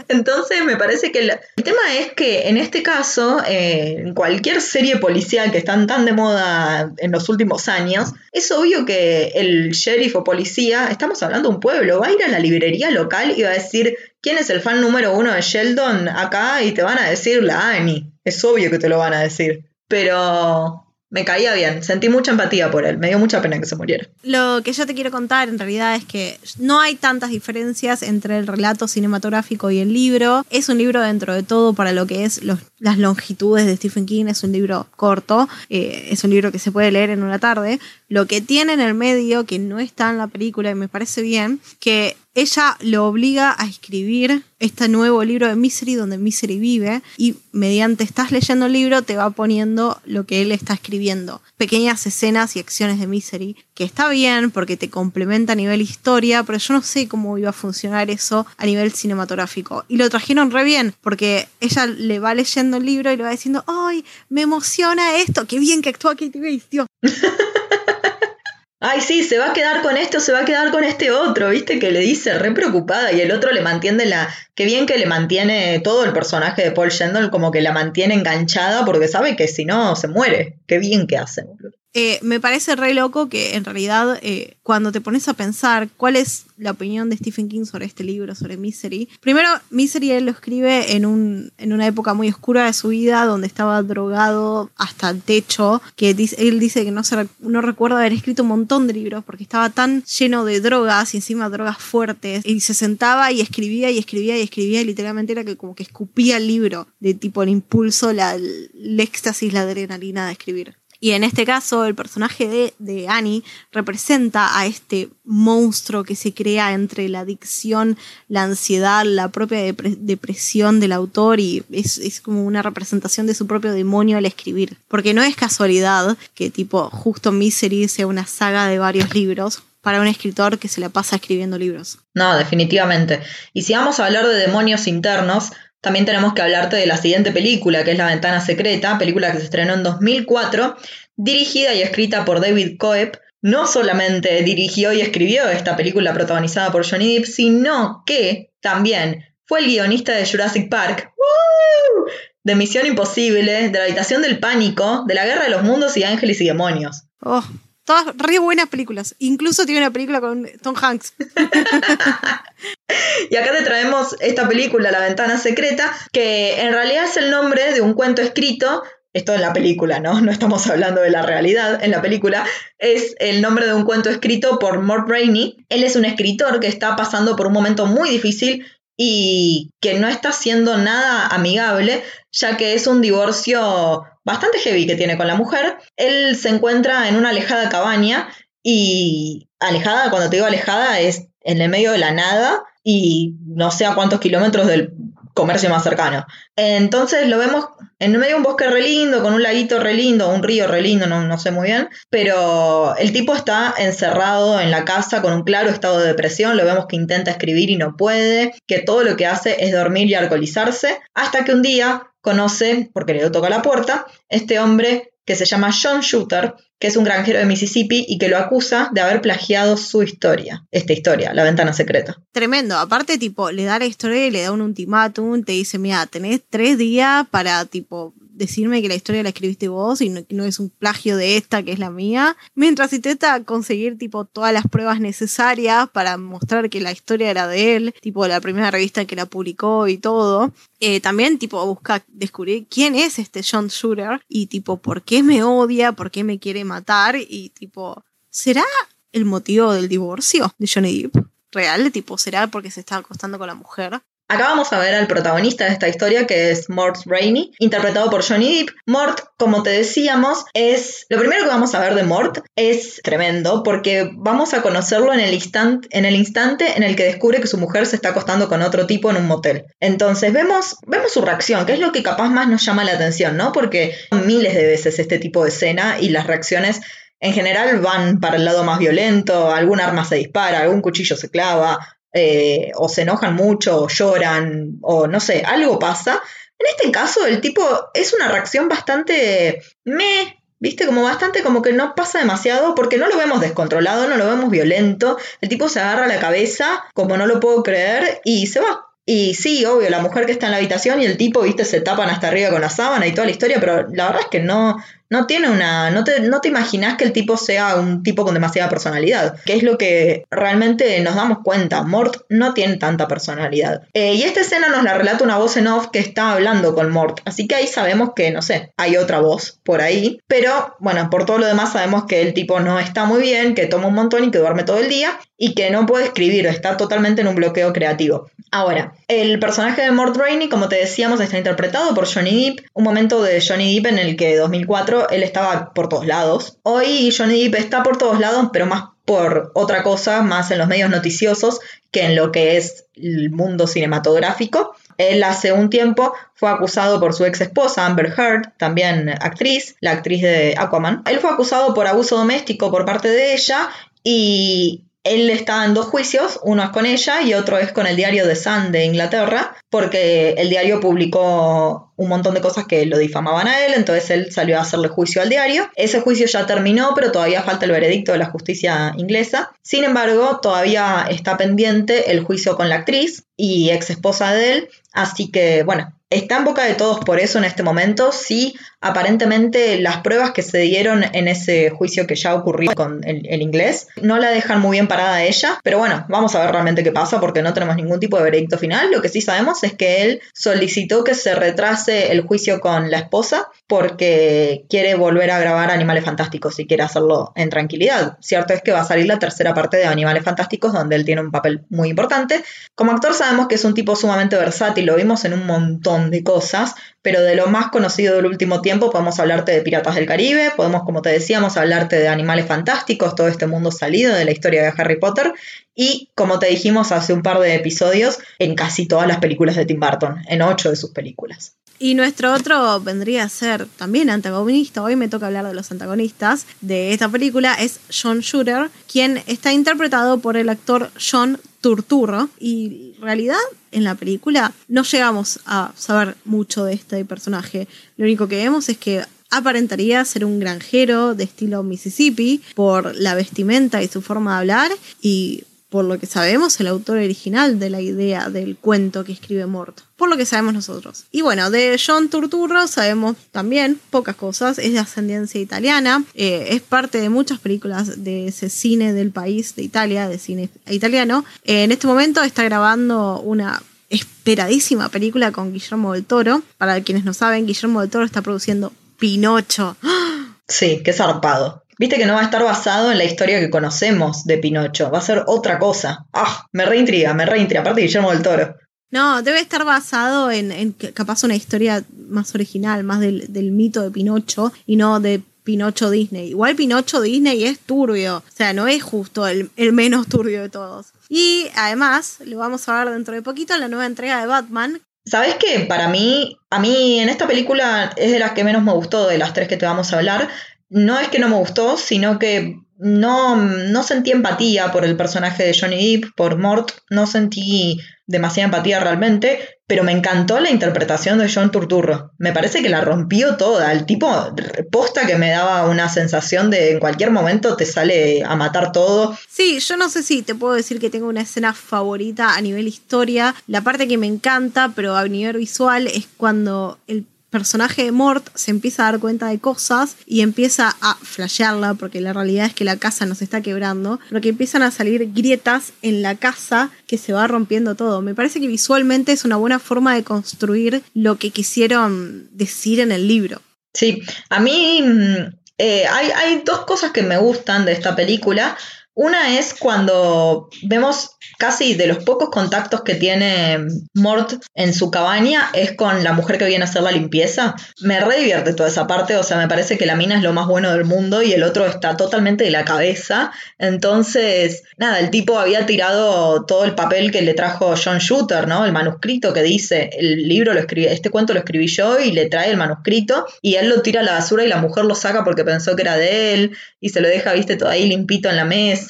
Entonces me parece que el, tema es que en este caso, eh, en cualquier serie policial que están tan de moda en los últimos años, es obvio que el sheriff o policía, estamos hablando de un pueblo, va a ir a la librería local y va a decir, ¿quién es el fan número uno de Sheldon acá? Y te van a decir la Annie. Es obvio que te lo van a decir. Pero me caía bien, sentí mucha empatía por él, me dio mucha pena que se muriera. Lo que yo te quiero contar en realidad es que no hay tantas diferencias entre el relato cinematográfico y el libro. Es un libro dentro de todo para lo que es las longitudes de Stephen King, es un libro corto, eh, es un libro que se puede leer en una tarde. Lo que tiene en el medio, que no está en la película y me parece bien, que ella lo obliga a escribir este nuevo libro de Misery donde Misery vive y mediante estás leyendo el libro te va poniendo lo que él está escribiendo. Pequeñas escenas y acciones de Misery, que está bien porque te complementa a nivel historia, pero yo no sé cómo iba a funcionar eso a nivel cinematográfico. Y lo trajeron re bien porque ella le va leyendo el libro y le va diciendo, ¡ay, me emociona esto! ¡Qué bien que actúa Katie Bates, Dios! *laughs* Ay, sí, se va a quedar con esto, se va a quedar con este otro, ¿viste? Que le dice re preocupada y el otro le mantiene la. Qué bien que le mantiene todo el personaje de Paul Shendon, como que la mantiene enganchada porque sabe que si no se muere. Qué bien que hace, eh, me parece re loco que en realidad eh, cuando te pones a pensar cuál es la opinión de Stephen King sobre este libro, sobre Misery, primero Misery él lo escribe en, un, en una época muy oscura de su vida donde estaba drogado hasta el techo, que él dice que no, se, no recuerda haber escrito un montón de libros porque estaba tan lleno de drogas y encima drogas fuertes y se sentaba y escribía y escribía y escribía y literalmente era que como que escupía el libro de tipo el impulso, la, el éxtasis, la adrenalina de escribir. Y en este caso, el personaje de, de, Annie representa a este monstruo que se crea entre la adicción, la ansiedad, la propia depresión del autor y es, es, como una representación de su propio demonio al escribir. Porque no es casualidad que tipo justo Misery sea una saga de varios libros para un escritor que se la pasa escribiendo libros. No, definitivamente. Y si vamos a hablar de demonios internos, también tenemos que hablarte de la siguiente película, que es La Ventana Secreta, película que se estrenó en 2004, dirigida y escrita por David Coeb. No solamente dirigió y escribió esta película protagonizada por Johnny Depp, sino que también fue el guionista de Jurassic Park, de Misión Imposible, de La Habitación del Pánico, de La Guerra de los Mundos y Ángeles y Demonios. Oh, Todas re buenas películas. Incluso tiene una película con Tom Hanks. *laughs* y acá te traemos esta película, La Ventana Secreta, que en realidad es el nombre de un cuento escrito. Esto en la película, ¿no? No estamos hablando de la realidad. En la película es el nombre de un cuento escrito por Mort Rainey. Él es un escritor que está pasando por un momento muy difícil y que no está siendo nada amigable, ya que es un divorcio bastante heavy que tiene con la mujer. Él se encuentra en una alejada cabaña y alejada, cuando te digo alejada, es en el medio de la nada y no sé a cuántos kilómetros del comercio más cercano. Entonces lo vemos en medio de un bosque re lindo, con un laguito re lindo, un río re lindo, no, no sé muy bien, pero el tipo está encerrado en la casa con un claro estado de depresión, lo vemos que intenta escribir y no puede, que todo lo que hace es dormir y alcoholizarse, hasta que un día conoce, porque le toca la puerta, este hombre que se llama John Shooter, que es un granjero de Mississippi y que lo acusa de haber plagiado su historia, esta historia, La Ventana Secreta. Tremendo, aparte tipo, le da la historia y le da un ultimátum, te dice, mira, tenés tres días para tipo decirme que la historia la escribiste vos y no, es un plagio de esta que es la mía. Mientras intenta conseguir tipo todas las pruebas necesarias para mostrar que la historia era de él, tipo la primera revista que la publicó y todo. Eh, también tipo busca descubrir quién es este John Shooter y tipo por qué me odia, por qué me quiere matar y tipo, ¿será el motivo del divorcio de Johnny Depp? ¿Real? Tipo, ¿será porque se está acostando con la mujer? Acá vamos a ver al protagonista de esta historia, que es Mort Rainey, interpretado por Johnny Depp. Mort, como te decíamos, es. Lo primero que vamos a ver de Mort es tremendo, porque vamos a conocerlo en el, instante en el que descubre que su mujer se está acostando con otro tipo en un motel. Entonces, vemos, vemos su reacción, que es lo que capaz más nos llama la atención, ¿no? Porque miles de veces este tipo de escena y las reacciones en general van para el lado más violento, algún arma se dispara, algún cuchillo se clava, eh, o se enojan mucho, o lloran, o no sé, algo pasa, En este caso, el tipo es una reacción bastante me, viste, como bastante como que no pasa demasiado porque no lo vemos descontrolado, no lo vemos violento. El tipo se agarra la cabeza como no lo puedo creer y se va. Y sí, obvio, la mujer que está en la habitación y el tipo, viste, se tapan hasta arriba con la sábana y toda la historia, pero la verdad es que no, no tiene una. No te, no te imaginas que el tipo sea un tipo con demasiada personalidad, que es lo que realmente nos damos cuenta. Mort no tiene tanta personalidad. Eh, y esta escena nos la relata una voz en off que está hablando con Mort, así que ahí sabemos que, no sé, hay otra voz por ahí. Pero bueno, por todo lo demás sabemos que el tipo no está muy bien, que toma un montón y que duerme todo el día y que no puede escribir, está totalmente en un bloqueo creativo. Ahora, el personaje de Mort Rainey, como te decíamos, está interpretado por Johnny Depp, un momento de Johnny Depp en el que 2004 él estaba por todos lados. Hoy Johnny Depp está por todos lados, pero más por otra cosa, más en los medios noticiosos que en lo que es el mundo cinematográfico. Él hace un tiempo fue acusado por su ex esposa, Amber Heard, también actriz, la actriz de Aquaman. Él fue acusado por abuso doméstico por parte de ella y él está en dos juicios, uno es con ella y otro es con el diario The Sun de Inglaterra, porque el diario publicó un montón de cosas que lo difamaban a él, entonces él salió a hacerle juicio al diario. Ese juicio ya terminó, pero todavía falta el veredicto de la justicia inglesa. Sin embargo, todavía está pendiente el juicio con la actriz y ex esposa de él, así que bueno, está en boca de todos por eso en este momento. Sí, aparentemente las pruebas que se dieron en ese juicio que ya ocurrió con el, inglés no la dejan muy bien parada a ella, pero bueno, vamos a ver realmente qué pasa porque no tenemos ningún tipo de veredicto final. Lo que sí sabemos es que él solicitó que se retrase el juicio con la esposa porque quiere volver a grabar Animales Fantásticos y quiere hacerlo en tranquilidad. Cierto es que va a salir la tercera parte de Animales Fantásticos donde él tiene un papel muy importante. Como actor sabemos que es un tipo sumamente versátil, lo vimos en un montón de cosas, pero de lo más conocido del último tiempo podemos hablarte de Piratas del Caribe, podemos, como te decíamos, hablarte de Animales Fantásticos, todo este mundo salido de la historia de Harry Potter, y como te dijimos hace un par de episodios, en casi todas las películas de Tim Burton, en ocho de sus películas. Y nuestro otro vendría a ser también antagonista. Hoy me toca hablar de los antagonistas de esta película. Es John Shooter, quien está interpretado por el actor John Turturro. Y en realidad en la película no llegamos a saber mucho de este personaje. Lo único que vemos es que aparentaría ser un granjero de estilo Mississippi por la vestimenta y su forma de hablar y por lo que sabemos, el autor original de la idea del cuento que escribe Mort. Por lo que sabemos nosotros. Y bueno, de John Turturro sabemos también pocas cosas. Es de ascendencia italiana. Eh, es parte de muchas películas de ese cine del país de Italia, de cine italiano. En este momento está grabando una esperadísima película con Guillermo del Toro. Para quienes no saben, Guillermo del Toro está produciendo Pinocho. Sí, qué zarpado. Viste que no va a estar basado en la historia que conocemos de Pinocho, va a ser otra cosa. Ah, me reintriga, me reintriga, aparte Guillermo del Toro. No, debe estar basado en, en capaz una historia más original, más del, mito de Pinocho y no de Pinocho Disney. Igual Pinocho Disney es turbio, o sea, no es justo el, el menos turbio de todos. Y además, lo vamos a ver dentro de poquito en la nueva entrega de Batman, ¿Sabes qué? Para mí, a mí en esta película es de las que menos me gustó de las tres que te vamos a hablar, no es que no me gustó, sino que no, no sentí empatía por el personaje de Johnny Depp, por Mort, no sentí demasiada empatía realmente, pero me encantó la interpretación de John Turturro. Me parece que la rompió toda. El tipo posta que me daba una sensación de en cualquier momento te sale a matar todo. Sí, yo no sé si te puedo decir que tengo una escena favorita a nivel historia. La parte que me encanta, pero a nivel visual, es cuando el personaje de Mort se empieza a dar cuenta de cosas y empieza a flashearla, porque la realidad es que la casa nos está quebrando, pero que empiezan a salir grietas en la casa que se va rompiendo todo. Me parece que visualmente es una buena forma de construir lo que quisieron decir en el libro. Sí, a mí mm, eh, hay, hay dos cosas que me gustan de esta película. Una es cuando vemos casi de los pocos contactos que tiene Mort en su cabaña es con la mujer que viene a hacer la limpieza. Me re divierte toda esa parte, o sea, me parece que la mina es lo más bueno del mundo y el otro está totalmente de la cabeza. Entonces, nada, el tipo había tirado todo el papel que le trajo John Shooter, ¿no? El manuscrito que dice, el libro lo escribí, este cuento lo escribí yo y le trae el manuscrito y él lo tira a la basura y la mujer lo saca porque pensó que era de él y se lo deja, viste, todo ahí limpito en la mesa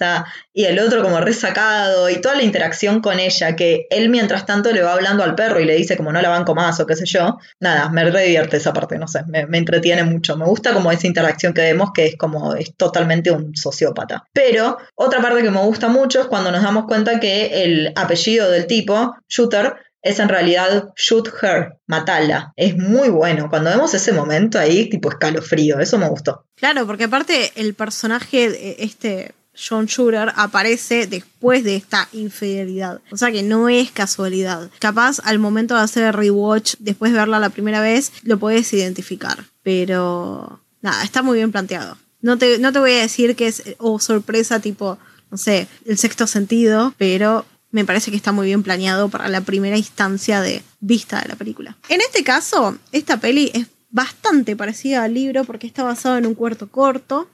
y el otro como resacado y toda la interacción con ella, que él mientras tanto le va hablando al perro y le dice como no la banco más o qué sé yo. Nada, me re divierte esa parte, no sé, me, entretiene mucho. Me gusta como esa interacción que vemos que es como es totalmente un sociópata. Pero otra parte que me gusta mucho es cuando nos damos cuenta que el apellido del tipo, Shooter, es en realidad shoot her, matala. Es muy bueno. Cuando vemos ese momento ahí, tipo escalofrío, eso me gustó. Claro, porque aparte el personaje, este John Shooter, aparece después de esta infidelidad. O sea que no es casualidad. Capaz al momento de hacer el rewatch, después de verla la primera vez, lo puedes identificar. Pero nada, está muy bien planteado. No te, no te voy a decir que es, oh, sorpresa, tipo, no sé, el sexto sentido, pero me parece que está muy bien planeado para la primera instancia de vista de la película. En este caso, esta peli es bastante parecida al libro porque está basado en un cuarto corto.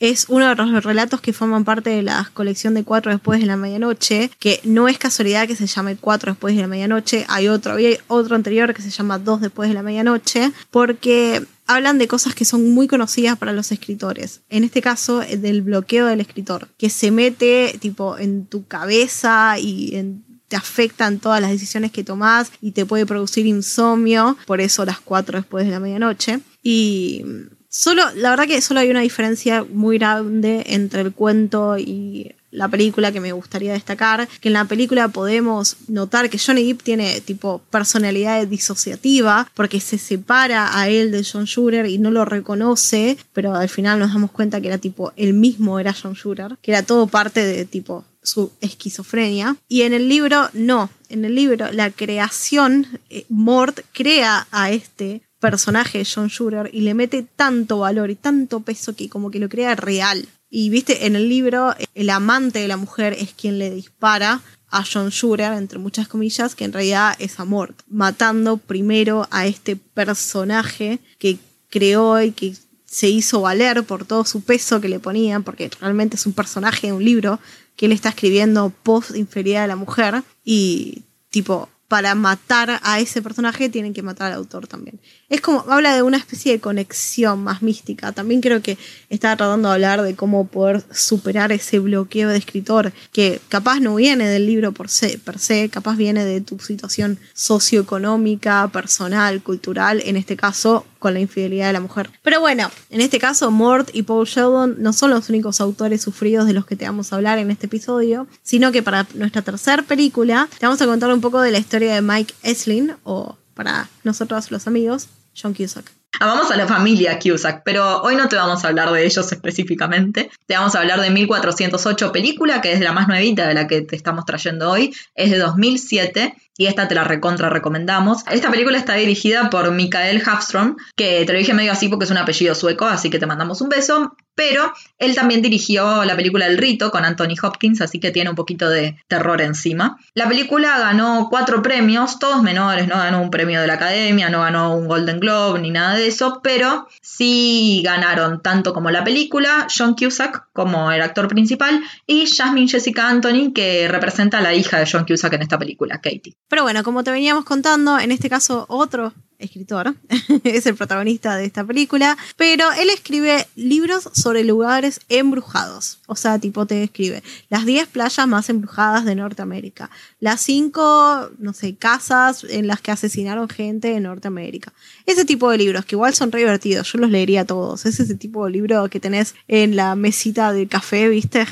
Es uno de los relatos que forman parte de la colección de Cuatro después de la medianoche, que no es casualidad que se llame Cuatro después de la medianoche. Hay otro, hay otro anterior que se llama Dos después de la medianoche, porque hablan de cosas que son muy conocidas para los escritores. En este caso, del bloqueo del escritor, que se mete tipo en tu cabeza y te afecta en todas las decisiones que tomás y te puede producir insomnio, por eso las cuatro después de la medianoche. Y solo, la verdad que solo hay una diferencia muy grande entre el cuento y la película que me gustaría destacar, que en la película podemos notar que Johnny Depp tiene tipo personalidad disociativa porque se separa a él de John Shooter y no lo reconoce, pero al final nos damos cuenta que era tipo él mismo era John Shooter, que era todo parte de tipo su esquizofrenia. Y en el libro no, en el libro la creación, eh, Mort crea a este personaje John Shooter y le mete tanto valor y tanto peso que como que lo crea real. Y viste, en el libro, el amante de la mujer es quien le dispara a John Shooter, entre muchas comillas, que en realidad es Amort, matando primero a este personaje que creó y que se hizo valer por todo su peso que le ponían, porque realmente es un personaje de un libro que él está escribiendo post inferioridad de la mujer, y tipo, para matar a ese personaje tienen que matar al autor también. Es como, habla de una especie de conexión más mística. También creo que está tratando de hablar de cómo poder superar ese bloqueo de escritor que capaz no viene del libro por se, per se, capaz viene de tu situación socioeconómica, personal, cultural, en este caso con la infidelidad de la mujer. Pero bueno, en este caso Mort y Paul Sheldon no son los únicos autores sufridos de los que te vamos a hablar en este episodio, sino que para nuestra tercera película te vamos a contar un poco de la historia de Mike Esslin, o para nosotros los amigos, John Cusack. Amamos a la familia Cusack, pero hoy no te vamos a hablar de ellos específicamente. Te vamos a hablar de 1408 película, que es la más nuevita de la que te estamos trayendo hoy. Es de 2007 y esta te la recontra recomendamos. Esta película está dirigida por Mikael Hafström, que te lo dije medio así porque es un apellido sueco, así que te mandamos un beso. Pero él también dirigió la película El Rito con Anthony Hopkins, así que tiene un poquito de terror encima. La película ganó cuatro premios, todos menores, no ganó un premio de la Academia, no ganó un Golden Globe ni nada de eso, pero sí ganaron tanto como la película, John Cusack como el actor principal y Jasmine Jessica Anthony, que representa a la hija de John Cusack en esta película, Katie. Pero bueno, como te veníamos contando, en este caso otro escritor, *laughs* es el protagonista de esta película, pero él escribe libros sobre lugares embrujados. O sea, tipo te escribe las 10 playas más embrujadas de Norteamérica, las 5, no sé, casas en las que asesinaron gente en Norteamérica. Ese tipo de libros, que igual son re divertidos, yo los leería todos. Es ese tipo de libro que tenés en la mesita del café, ¿viste?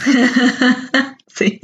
*laughs* sí.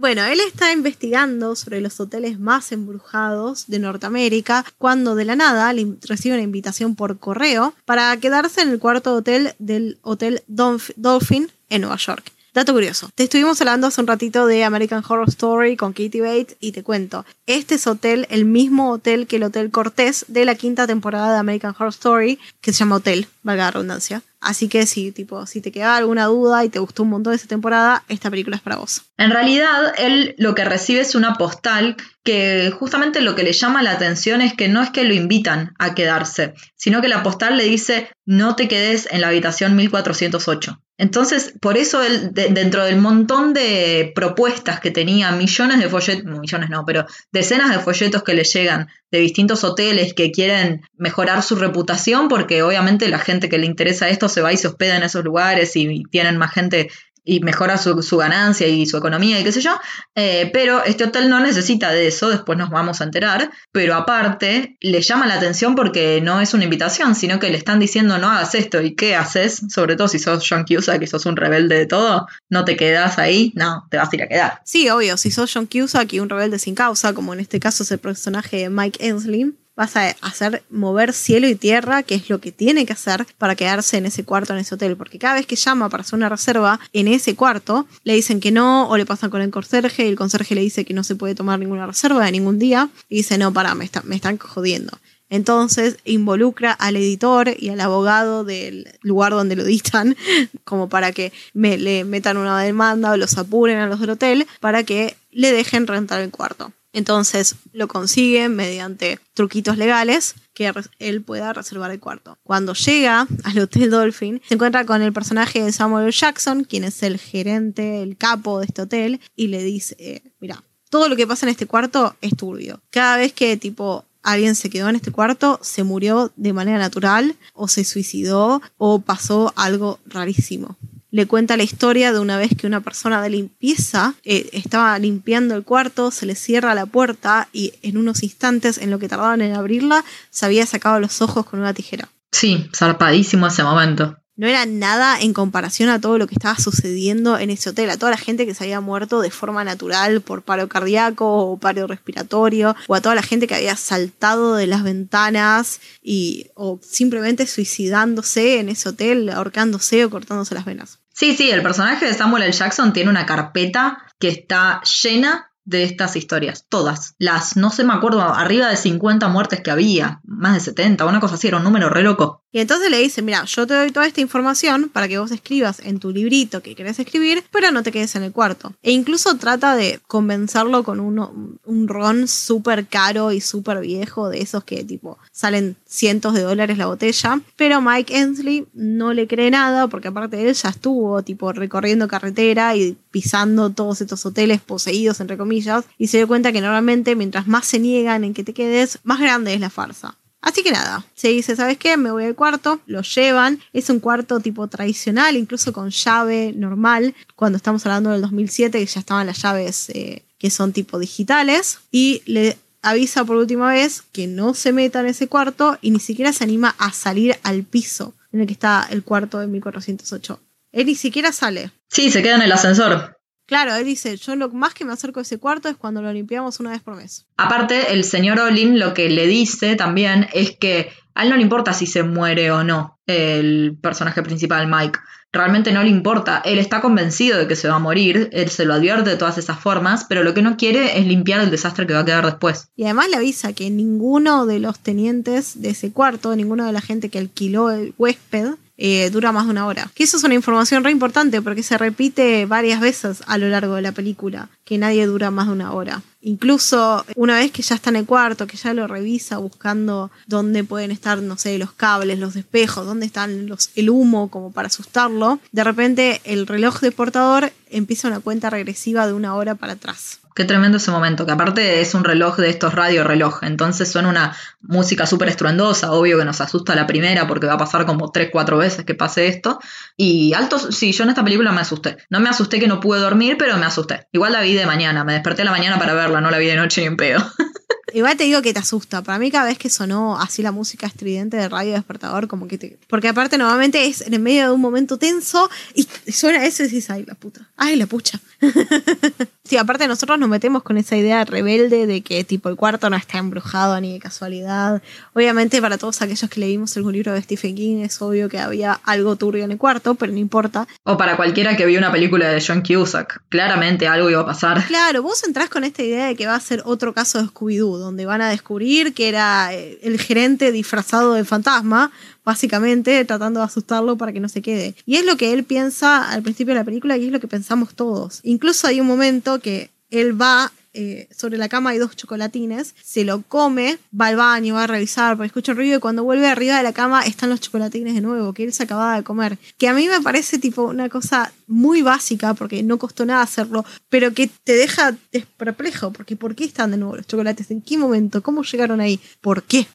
Bueno, él está investigando sobre los hoteles más embrujados de Norteamérica cuando de la nada le recibe una invitación por correo para quedarse en el cuarto hotel del Hotel Dolphin en Nueva York. Dato curioso, te estuvimos hablando hace un ratito de American Horror Story con Katie Bates y te cuento, este es hotel, el mismo hotel que el Hotel Cortés de la quinta temporada de American Horror Story, que se llama Hotel, valga la redundancia. Así que si, tipo, si te queda alguna duda y te gustó un montón esa temporada, esta película es para vos. En realidad, él lo que recibe es una postal que justamente lo que le llama la atención es que no es que lo invitan a quedarse, sino que la postal le dice no te quedes en la habitación 1408. Entonces, por eso él, dentro del montón de propuestas que tenía, millones de folletos, millones no, pero decenas de folletos que le llegan de distintos hoteles que quieren mejorar su reputación, porque obviamente la gente que le interesa esto se va y se hospeda en esos lugares y tienen más gente y mejora su, su, ganancia y su economía y qué sé yo, eh, pero este hotel no necesita de eso, después nos vamos a enterar, pero aparte le llama la atención porque no es una invitación, sino que le están diciendo no hagas esto y qué haces, sobre todo si sos John Cusack, que sos un rebelde de todo, no te quedas ahí, no, te vas a ir a quedar. Sí, obvio, si sos John Cusack y un rebelde sin causa, como en este caso es el personaje de Mike Ensley, vas a hacer mover cielo y tierra, que es lo que tiene que hacer para quedarse en ese cuarto, en ese hotel. Porque cada vez que llama para hacer una reserva en ese cuarto, le dicen que no, o le pasan con el conserje, y el conserje le dice que no se puede tomar ninguna reserva de ningún día, y dice, no, para, me, me están jodiendo. Entonces involucra al editor y al abogado del lugar donde lo dictan, *laughs* como para que me, le metan una demanda o los apuren a los del hotel, para que le dejen rentar el cuarto. Entonces lo consigue mediante truquitos legales que él pueda reservar el cuarto. Cuando llega al Hotel Dolphin, se encuentra con el personaje de Samuel Jackson, quien es el gerente, el capo de este hotel, y le dice, eh, mira, todo lo que pasa en este cuarto es turbio. Cada vez que tipo alguien se quedó en este cuarto, se murió de manera natural, o se suicidó, o pasó algo rarísimo le cuenta la historia de una vez que una persona de limpieza eh, estaba limpiando el cuarto, se le cierra la puerta y en unos instantes, en lo que tardaban en abrirla, se había sacado los ojos con una tijera. Sí, zarpadísimo ese momento. No era nada en comparación a todo lo que estaba sucediendo en ese hotel, a toda la gente que se había muerto de forma natural por paro cardíaco o paro respiratorio, o a toda la gente que había saltado de las ventanas y o simplemente suicidándose en ese hotel, ahorcándose o cortándose las venas. Sí, sí, el personaje de Samuel L. Jackson tiene una carpeta que está llena de estas historias, todas. Las, no sé, me acuerdo, arriba de 50 muertes que había, más de 70, una cosa así, era un número re loco. Y entonces le dice, mira, yo te doy toda esta información para que vos escribas en tu librito que querés escribir, pero no te quedes en el cuarto. E incluso trata de convencerlo con un ron súper caro y súper viejo, de esos que tipo salen cientos de dólares la botella. Pero Mike Ensley no le cree nada, porque aparte de él ya estuvo tipo recorriendo carretera y pisando todos estos hoteles poseídos, entre comillas, y se dio cuenta que normalmente mientras más se niegan en que te quedes, más grande es la farsa. Así que nada, se dice, ¿sabes qué? Me voy al cuarto, lo llevan, es un cuarto tipo tradicional, incluso con llave normal, cuando estamos hablando del 2007, que ya estaban las llaves eh, que son tipo digitales, y le avisa por última vez que no se meta en ese cuarto y ni siquiera se anima a salir al piso en el que está el cuarto de 1408. Él ni siquiera sale. Sí, se queda en el ascensor. Claro, él dice, yo lo más que me acerco a ese cuarto es cuando lo limpiamos una vez por mes. Aparte, el señor Olin lo que le dice también es que a él no le importa si se muere o no el personaje principal, Mike. Realmente no le importa. Él está convencido de que se va a morir, él se lo advierte de todas esas formas, pero lo que no quiere es limpiar el desastre que va a quedar después. Y además le avisa que ninguno de los tenientes de ese cuarto, ninguno de la gente que alquiló el huésped, eh, dura más de una hora. Que eso es una información re importante porque se repite varias veces a lo largo de la película, que nadie dura más de una hora. Incluso una vez que ya está en el cuarto, que ya lo revisa buscando dónde pueden estar, no sé, los cables, los espejos, dónde están los, el humo como para asustarlo, de repente el reloj de portador empieza una cuenta regresiva de una hora para atrás. Qué tremendo ese momento, que aparte es un reloj de estos radio reloj, entonces suena una música súper estruendosa, obvio que nos asusta la primera porque va a pasar como 3, 4 veces que pase esto. Y altos, sí, yo en esta película me asusté. No me asusté que no pude dormir, pero me asusté. Igual la vi de mañana, me desperté la mañana para verla, no la vi de noche ni en pedo. *laughs* Igual te digo que te asusta. Para mí cada vez que sonó así la música estridente de radio despertador, como que te... Porque aparte normalmente es en medio de un momento tenso y suena eso y dices, ay la puta, ay la pucha. *laughs* sí, aparte nosotros nos metemos con esa idea rebelde de que tipo el cuarto no está embrujado ni de casualidad. Obviamente para todos aquellos que leímos el libro de Stephen King es obvio que había algo turbio en el cuarto, pero no importa. O para cualquiera que vio una película de John Cusack, claramente algo iba a pasar. Claro, vos entrás con esta idea de que va a ser otro caso de Scooby-Doo donde van a descubrir que era eh, el gerente disfrazado de fantasma, básicamente tratando de asustarlo para que no se quede. Y es lo que él piensa al principio de la película y es lo que pensamos todos. Incluso hay un momento que él va eh, sobre la cama hay dos chocolatines, se lo come, va al baño, va a revisar, porque escucha ruido y cuando vuelve arriba de la cama están los chocolatines de nuevo, que él se acababa de comer. Que a mí me parece tipo una cosa muy básica, porque no costó nada hacerlo, pero que te deja perplejo, porque ¿por qué están de nuevo los chocolates? ¿En qué momento? ¿Cómo llegaron ahí? ¿Por qué?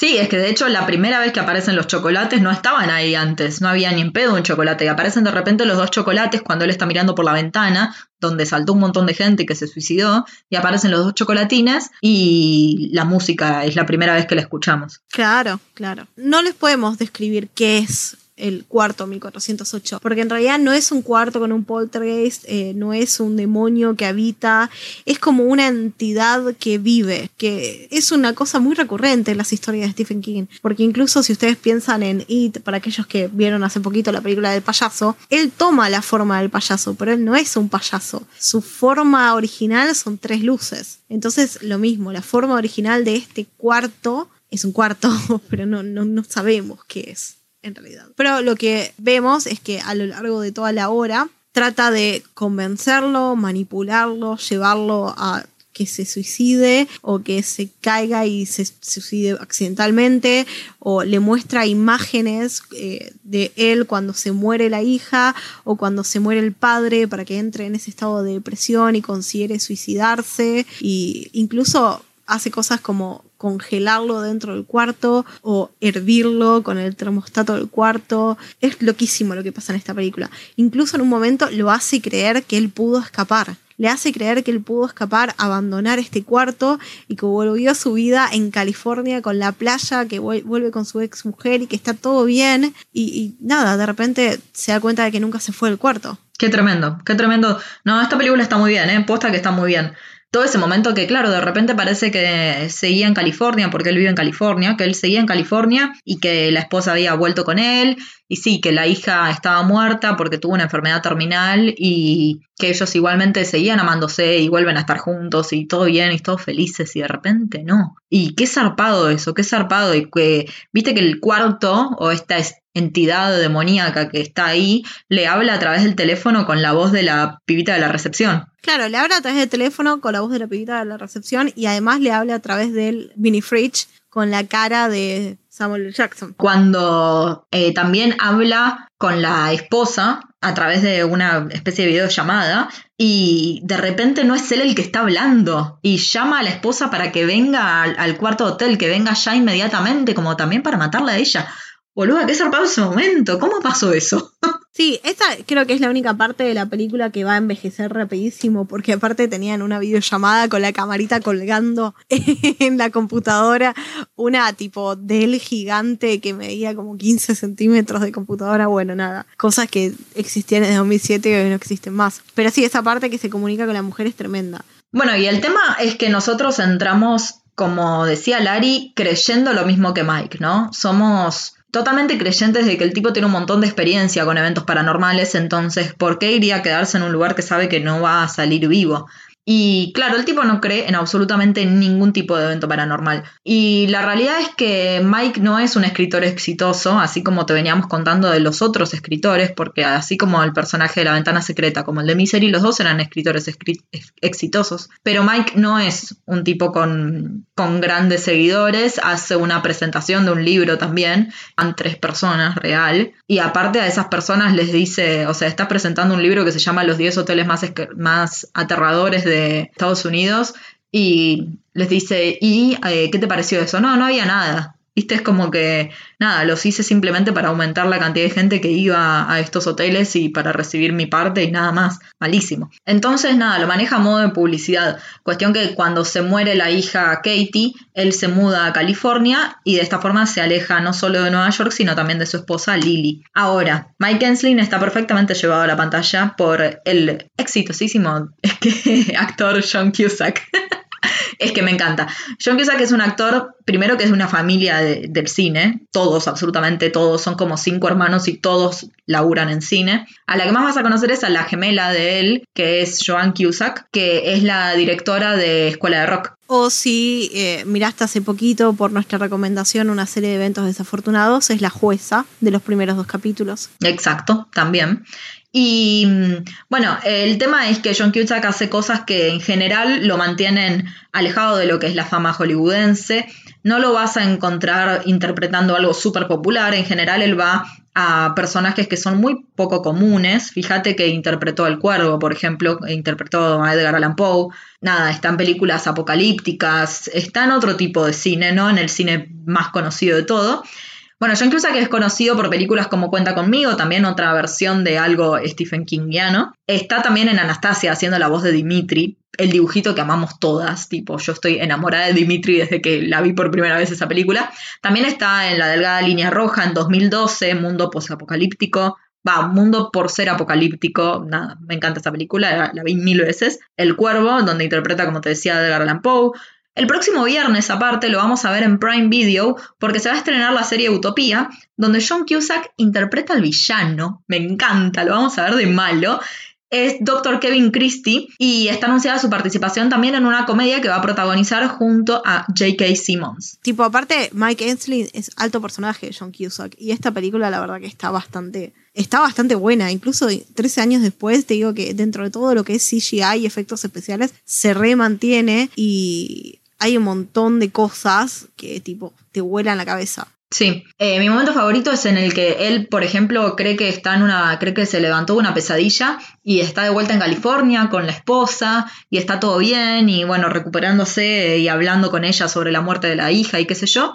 Sí, es que de hecho la primera vez que aparecen los chocolates no estaban ahí antes, no había ni en pedo un chocolate. Y aparecen de repente los dos chocolates cuando él está mirando por la ventana, donde saltó un montón de gente que se suicidó, y aparecen los dos chocolatines y la música es la primera vez que la escuchamos. Claro, claro. No les podemos describir qué es el cuarto 1408, porque en realidad no es un cuarto con un poltergeist, eh, no es un demonio que habita, es como una entidad que vive, que es una cosa muy recurrente en las historias de Stephen King, porque incluso si ustedes piensan en It, para aquellos que vieron hace poquito la película del payaso, él toma la forma del payaso, pero él no es un payaso, su forma original son tres luces, entonces lo mismo, la forma original de este cuarto es un cuarto, *laughs* pero no, no, no sabemos qué es en realidad. Pero lo que vemos es que a lo largo de toda la hora trata de convencerlo, manipularlo, llevarlo a que se suicide o que se caiga y se suicide accidentalmente o le muestra imágenes eh, de él cuando se muere la hija o cuando se muere el padre para que entre en ese estado de depresión y considere suicidarse y incluso hace cosas como congelarlo dentro del cuarto o hervirlo con el termostato del cuarto. Es loquísimo lo que pasa en esta película. Incluso en un momento lo hace creer que él pudo escapar. Le hace creer que él pudo escapar, abandonar este cuarto y que volvió a su vida en California con la playa, que vuelve con su ex mujer y que está todo bien. Y, nada, de repente se da cuenta de que nunca se fue del cuarto. Qué tremendo, qué tremendo. No, esta película está muy bien, ¿eh? Posta que está muy bien todo ese momento que, claro, de repente parece que seguía en California, porque él vive en California, que él seguía en California y que la esposa había vuelto con él, y sí, que la hija estaba muerta porque tuvo una enfermedad terminal y que ellos igualmente seguían amándose y vuelven a estar juntos y todo bien y todos felices y de repente no. Y qué zarpado eso, qué zarpado y que, viste que el cuarto o esta entidad demoníaca que está ahí le habla a través del teléfono con la voz de la pibita de la recepción. Claro, le habla a través del teléfono con la voz de la pibita de la recepción y además le habla a través del mini fridge con la cara de Samuel Jackson. Cuando eh, también habla con la esposa a través de una especie de videollamada y de repente no es él el que está hablando y llama a la esposa para que venga al, cuarto hotel, que venga ya inmediatamente, como también para matarla a ella. Boluda, qué zarpado ese momento. ¿Cómo pasó eso? Sí, esta creo que es la única parte de la película que va a envejecer rapidísimo, porque aparte tenían una videollamada con la camarita colgando *laughs* en la computadora, una tipo Dell gigante que medía como 15 centímetros de computadora, bueno, nada, cosas que existían en 2007 y hoy no existen más. Pero sí, esa parte que se comunica con la mujer es tremenda. Bueno, y el tema es que nosotros entramos, como decía Lari, creyendo lo mismo que Mike, ¿no? Somos totalmente creyentes de que el tipo tiene un montón de experiencia con eventos paranormales, entonces, ¿por qué iría a quedarse en un lugar que sabe que no va a salir vivo? Y claro, el tipo no cree en absolutamente ningún tipo de evento paranormal. Y la realidad es que Mike no es un escritor exitoso, así como te veníamos contando de los otros escritores, porque así como el personaje de la ventana secreta, como el de Misery, los dos eran escritores exitosos. Pero Mike no es un tipo con, con grandes seguidores, hace una presentación de un libro también, a tres personas real, y aparte a esas personas les dice, o sea, está presentando un libro que se llama Los 10 hoteles más, más aterradores de Estados Unidos y les dice, ¿y eh, qué te pareció eso? No, no había nada. Es como que, nada, los hice simplemente para aumentar la cantidad de gente que iba a estos hoteles y para recibir mi parte y nada más. Malísimo. Entonces, nada, lo maneja a modo de publicidad. Cuestión que cuando se muere la hija Katie, él se muda a California y de esta forma se aleja no solo de Nueva York, sino también de su esposa Lily. Ahora, Mike Enslin está perfectamente llevado a la pantalla por el exitosísimo *laughs* actor John Cusack. *laughs* es que me encanta. John Cusack es un actor, primero que es de una familia del cine, todos, absolutamente todos, son como cinco hermanos y todos laburan en cine. A la que más vas a conocer es a la gemela de él, que es Joan Cusack, que es la directora de Escuela de Rock. O si eh, miraste hace poquito por nuestra recomendación una serie de eventos desafortunados, es la jueza de los primeros dos capítulos. Exacto, también. Y mm, bueno, el tema es que John Cusack hace cosas que en general lo mantienen alejado de lo que es la fama hollywoodense. No lo vas a encontrar interpretando algo súper popular. En general, él va a personajes que son muy poco comunes. Fíjate que interpretó El Cuervo, por ejemplo, interpretó a Edgar Allan Poe. Nada, está en películas apocalípticas, está en otro tipo de cine, ¿no? En el cine más conocido de todo. Bueno, John Cusack es conocido por películas como Cuenta conmigo, también otra versión de algo Stephen Kingiano. Está también en Anastasia haciendo la voz de Dimitri, el dibujito que amamos todas, tipo, yo estoy enamorada de Dimitri desde que la vi por primera vez esa película. También está en La Delgada Línea Roja en 2012, Mundo Postapocalíptico. Va, Mundo por ser apocalíptico, nada, me encanta esta película, la, vi mil veces. El Cuervo, donde interpreta, como te decía, Edgar Allan Poe. El próximo viernes, aparte, lo vamos a ver en Prime Video porque se va a estrenar la serie Utopía, donde John Cusack interpreta al villano. Me encanta, lo vamos a ver de malo. Es Dr. Kevin Christie y está anunciada su participación también en una comedia que va a protagonizar junto a J.K. Simmons. Tipo, aparte, Mike Ainsley es alto personaje de John Cusack y esta película la verdad que está bastante está bastante buena. Incluso 13 años después, te digo que dentro de todo lo que es CGI y efectos especiales, se remantiene y hay un montón de cosas que tipo te vuelan la cabeza. Sí, eh, mi momento favorito es en el que él, por ejemplo, cree que está en una, cree que se levantó una pesadilla y está de vuelta en California con la esposa y está todo bien y bueno, recuperándose y hablando con ella sobre la muerte de la hija y qué sé yo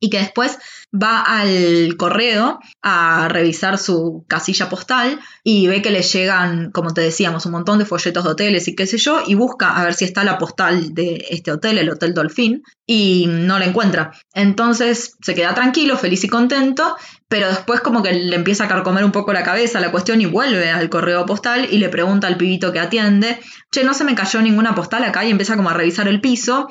y que después va al correo a revisar su casilla postal y ve que le llegan, como te decíamos, un montón de folletos de hoteles y qué sé yo, y busca a ver si está la postal de este hotel, el Hotel Dolphin, y no la encuentra. Entonces se queda tranquilo, feliz y contento, pero después como que le empieza a carcomer un poco la cabeza la cuestión y vuelve al correo postal y le pregunta al pibito que atiende, che, no se me cayó ninguna postal acá y empieza como a revisar el piso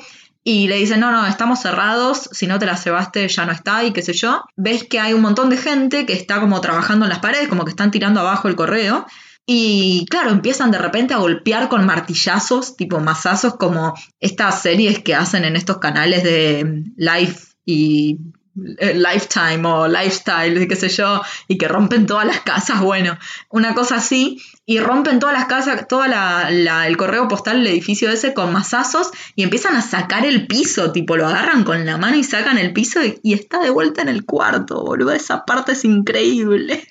y le dicen, no, no, estamos cerrados, si no te la cebaste ya no está y qué sé yo. Ves que hay un montón de gente que está como trabajando en las paredes, como que están tirando abajo el correo. Y claro, empiezan de repente a golpear con martillazos, tipo mazazos, como estas series que hacen en estos canales de live y Lifetime o Lifestyle, qué sé yo, y que rompen todas las casas, bueno, una cosa así, y rompen todas las casas, todo el correo postal del edificio ese con mazazos y empiezan a sacar el piso, tipo lo agarran con la mano y sacan el piso y, y está de vuelta en el cuarto, boludo, esa parte es increíble.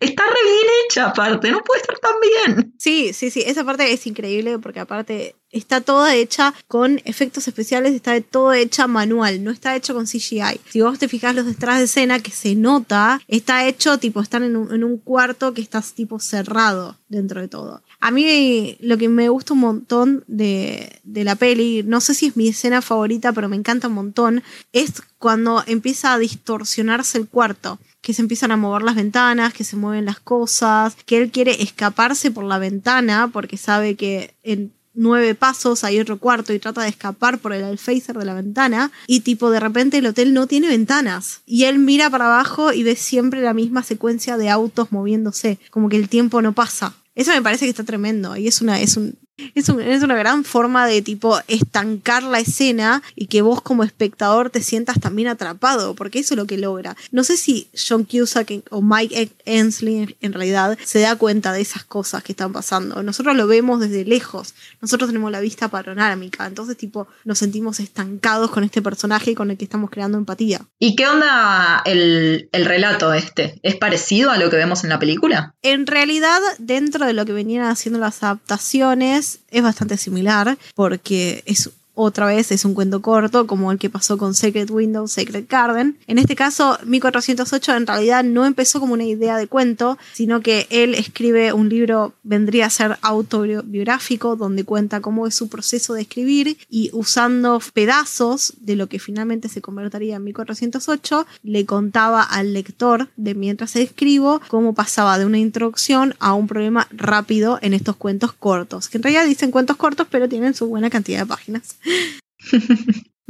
Está re bien hecha aparte, no puede estar tan bien. Sí, sí, sí, esa parte es increíble porque aparte está toda hecha con efectos especiales, está todo hecha manual, no está hecho con CGI. Si vos te fijas los detrás de escena que se nota, está hecho tipo, están en un, en un cuarto que está tipo cerrado dentro de todo. A mí lo que me gusta un montón de, la peli, no sé si es mi escena favorita, pero me encanta un montón, es cuando empieza a distorsionarse el cuarto que se empiezan a mover las ventanas, que se mueven las cosas, que él quiere escaparse por la ventana porque sabe que en nueve pasos hay otro cuarto y trata de escapar por el alféizar de la ventana y tipo de repente el hotel no tiene ventanas y él mira para abajo y ve siempre la misma secuencia de autos moviéndose, como que el tiempo no pasa. Eso me parece que está tremendo y es una es un es, una gran forma de tipo estancar la escena y que vos como espectador te sientas también atrapado, porque eso es lo que logra. No sé si John Cusack o Mike Ensley en realidad se da cuenta de esas cosas que están pasando. Nosotros lo vemos desde lejos, nosotros tenemos la vista panorámica, entonces tipo nos sentimos estancados con este personaje con el que estamos creando empatía. ¿Y qué onda el, el relato este? ¿Es parecido a lo que vemos en la película? En realidad, dentro de lo que venían haciendo las adaptaciones, es bastante similar porque es otra vez es un cuento corto, como el que pasó con Secret Window, Secret Garden. En este caso, 1408 en realidad no empezó como una idea de cuento, sino que él escribe un libro, vendría a ser autobiográfico, donde cuenta cómo es su proceso de escribir y usando pedazos de lo que finalmente se convertiría en 1408, le contaba al lector de mientras escribo cómo pasaba de una introducción a un problema rápido en estos cuentos cortos, que en realidad dicen cuentos cortos, pero tienen su buena cantidad de páginas.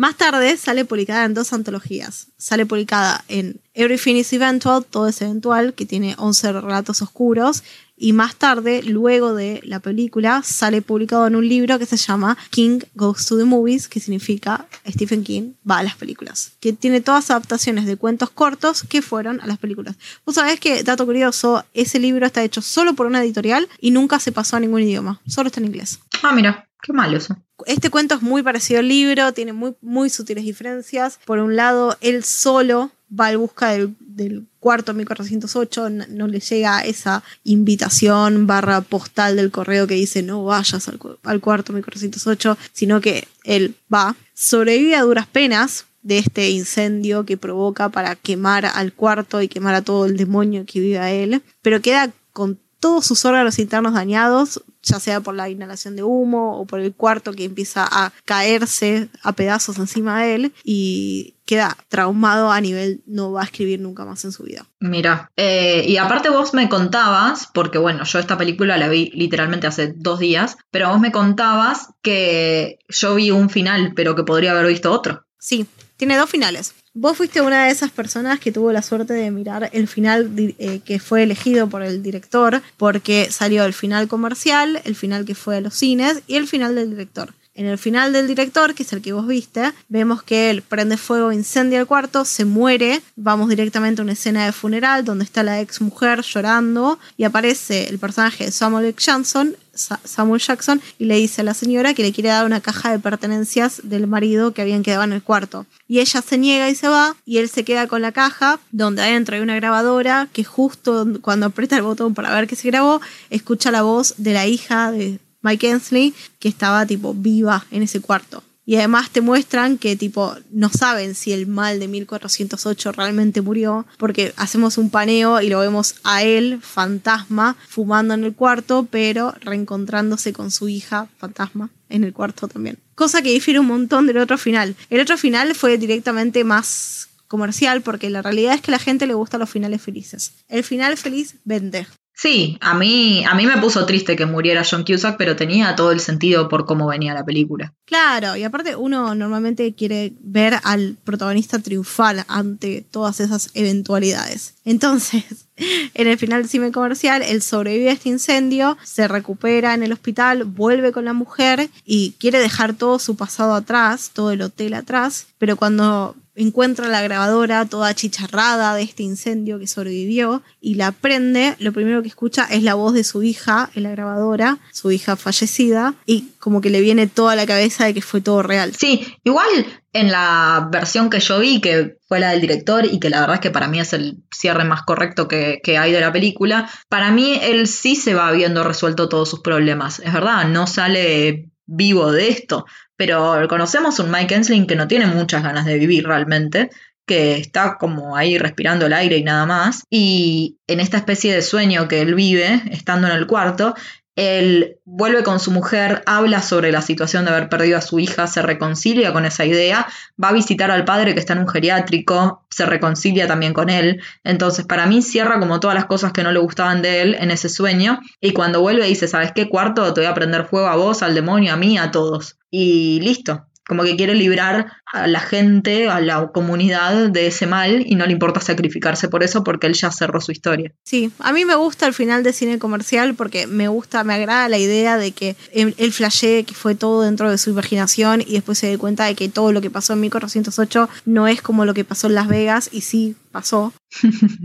Más tarde sale publicada en dos antologías. Sale publicada en Everything is Eventual, todo es eventual, que tiene 11 relatos oscuros. Y más tarde, luego de la película, sale publicado en un libro que se llama King Goes to the Movies, que significa Stephen King va a las películas. Que tiene todas adaptaciones de cuentos cortos que fueron a las películas. Vos sabés que, dato curioso, ese libro está hecho solo por una editorial y nunca se pasó a ningún idioma. Solo está en inglés. Ah, mira. Qué malo eso. Este cuento es muy parecido al libro, tiene muy, muy sutiles diferencias. Por un lado, él solo va en busca del, del cuarto 1408 no le llega esa invitación barra postal del correo que dice no vayas al, al cuarto 1408, sino que él va, sobrevive a duras penas de este incendio que provoca para quemar al cuarto y quemar a todo el demonio que vive a él, pero queda con todos sus órganos internos dañados, ya sea por la inhalación de humo o por el cuarto que empieza a caerse a pedazos encima de él y queda traumado a nivel no va a escribir nunca más en su vida. Mira, eh, y aparte vos me contabas, porque bueno, yo esta película la vi literalmente hace dos días, pero vos me contabas que yo vi un final, pero que podría haber visto otro. Sí, tiene dos finales. Vos fuiste una de esas personas que tuvo la suerte de mirar el final eh, que fue elegido por el director, porque salió el final comercial, el final que fue a los cines y el final del director. En el final del director, que es el que vos viste, vemos que él prende fuego, incendia el cuarto, se muere, vamos directamente a una escena de funeral donde está la ex mujer llorando y aparece el personaje de Samuel. Jackson, Samuel Jackson y le dice a la señora que le quiere dar una caja de pertenencias del marido que habían quedado en el cuarto. Y ella se niega y se va y él se queda con la caja donde adentro hay una grabadora que justo cuando aprieta el botón para ver qué se grabó, escucha la voz de la hija de Mike Ensley que estaba tipo viva en ese cuarto. Y además te muestran que tipo no saben si el mal de 1408 realmente murió, porque hacemos un paneo y lo vemos a él, fantasma, fumando en el cuarto, pero reencontrándose con su hija, fantasma, en el cuarto también. Cosa que difiere un montón del otro final. El otro final fue directamente más comercial porque la realidad es que a la gente le gustan los finales felices. El final feliz vende. Sí, a mí, a mí me puso triste que muriera John Cusack, pero tenía todo el sentido por cómo venía la película. Claro, y aparte uno normalmente quiere ver al protagonista triunfar ante todas esas eventualidades. Entonces, *laughs* en el final del cine comercial, él sobrevive a este incendio, se recupera en el hospital, vuelve con la mujer y quiere dejar todo su pasado atrás, todo el hotel atrás, pero cuando encuentra la grabadora toda chicharrada de este incendio que sobrevivió y la prende, lo primero que escucha es la voz de su hija en la grabadora, su hija fallecida, y como que le viene toda la cabeza de que fue todo real. Sí, igual en la versión que yo vi, que fue la del director y que la verdad es que para mí es el cierre más correcto que, que, hay de la película, para mí él sí se va habiendo resuelto todos sus problemas. Es verdad, no sale vivo de esto, pero conocemos un Mike Ensling que no tiene muchas ganas de vivir realmente, que está como ahí respirando el aire y nada más, y en esta especie de sueño que él vive, estando en el cuarto, él vuelve con su mujer, habla sobre la situación de haber perdido a su hija, se reconcilia con esa idea, va a visitar al padre que está en un geriátrico, se reconcilia también con él. Entonces, para mí cierra como todas las cosas que no le gustaban de él en ese sueño. Y cuando vuelve dice, ¿sabes qué cuarto? Te voy a prender fuego a vos, al demonio, a mí, a todos. Y listo, como que quiere librar a la gente, a la comunidad de ese mal y no le importa sacrificarse por eso porque él ya cerró su historia. Sí, a mí me gusta el final de cine comercial porque me gusta, me agrada la idea de que él flashee que fue todo dentro de su imaginación y después se dé cuenta de que todo lo que pasó en 1408 no es como lo que pasó en Las Vegas y sí pasó,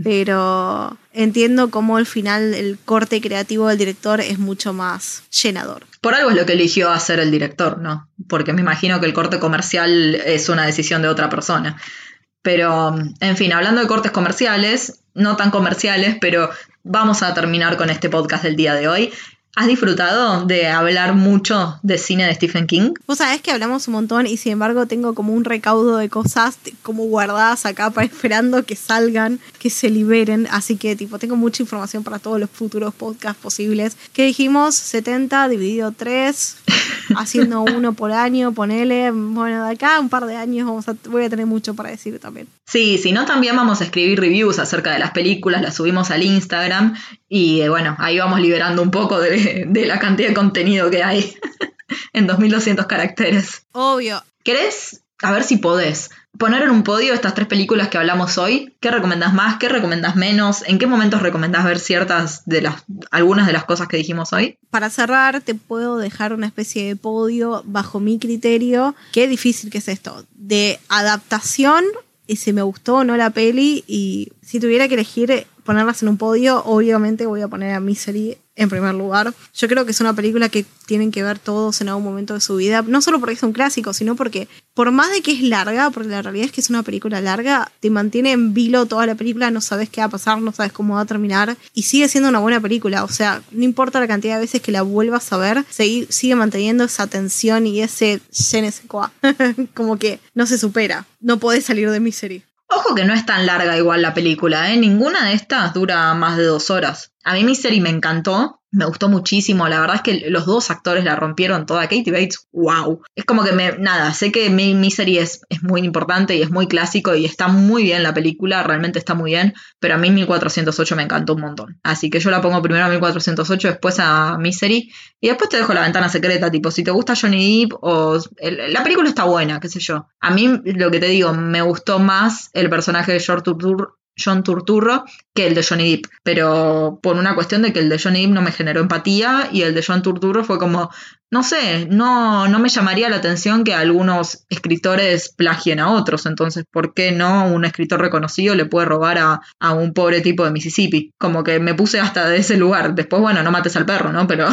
pero entiendo cómo el final, el corte creativo del director es mucho más llenador. Por algo es lo que eligió hacer el director, ¿no? Porque me imagino que el corte comercial es una decisión de otra persona. Pero, en fin, hablando de cortes comerciales, no tan comerciales, pero vamos a terminar con este podcast del día de hoy. ¿Has disfrutado de hablar mucho de cine de Stephen King? Vos sabés que hablamos un montón y sin embargo tengo como un recaudo de cosas como guardadas acá para esperando que salgan, que se liberen. Así que tipo tengo mucha información para todos los futuros podcasts posibles. ¿Qué dijimos? 70 dividido 3, *laughs* haciendo uno por año, ponele. Bueno, de acá un par de años vamos a, voy a tener mucho para decir también. Sí, si no también vamos a escribir reviews acerca de las películas, las subimos al Instagram y eh, bueno, ahí vamos liberando un poco de, de la cantidad de contenido que hay *laughs* en 2200 caracteres. Obvio. ¿Querés, a ver si podés, poner en un podio estas tres películas que hablamos hoy? ¿Qué recomendás más? ¿Qué recomendás menos? ¿En qué momentos recomendás ver ciertas de las, algunas de las cosas que dijimos hoy? Para cerrar, te puedo dejar una especie de podio bajo mi criterio. Qué difícil que es esto. De adaptación, y si me gustó o no la peli, y si tuviera que elegir ponerlas en un podio, obviamente voy a poner a Misery en primer lugar. Yo creo que es una película que tienen que ver todos en algún momento de su vida, no solo porque es un clásico, sino porque por más de que es larga, porque la realidad es que es una película larga, te mantiene en vilo toda la película, no sabes qué va a pasar, no sabes cómo va a terminar y sigue siendo una buena película, o sea, no importa la cantidad de veces que la vuelvas a ver, sigue, manteniendo esa tensión y ese je ne sais quoi. *laughs* como que no se supera, no podés salir de Misery. Ojo que no es tan larga igual la película, ¿eh? Ninguna de estas dura más de dos horas. A mí Misery me encantó, me gustó muchísimo. La verdad es que los dos actores la rompieron toda. Katie Bates, wow. Es como que me, nada, sé que Misery es, muy importante y es muy clásico y está muy bien la película, realmente está muy bien, pero a mí 1408 me encantó un montón. Así que yo la pongo primero a 1408, después a Misery y después te dejo la ventana secreta, tipo, si te gusta Johnny Depp o... la película está buena, qué sé yo. A mí, lo que te digo, me gustó más el personaje de George Turturro John Turturro que el de Johnny Depp, pero por una cuestión de que el de Johnny Depp no me generó empatía y el de John Turturro fue como, no sé, no, no me llamaría la atención que algunos escritores plagien a otros, entonces, ¿por qué no un escritor reconocido le puede robar a, a un pobre tipo de Mississippi? Como que me puse hasta de ese lugar, después, bueno, no mates al perro, ¿no? Pero...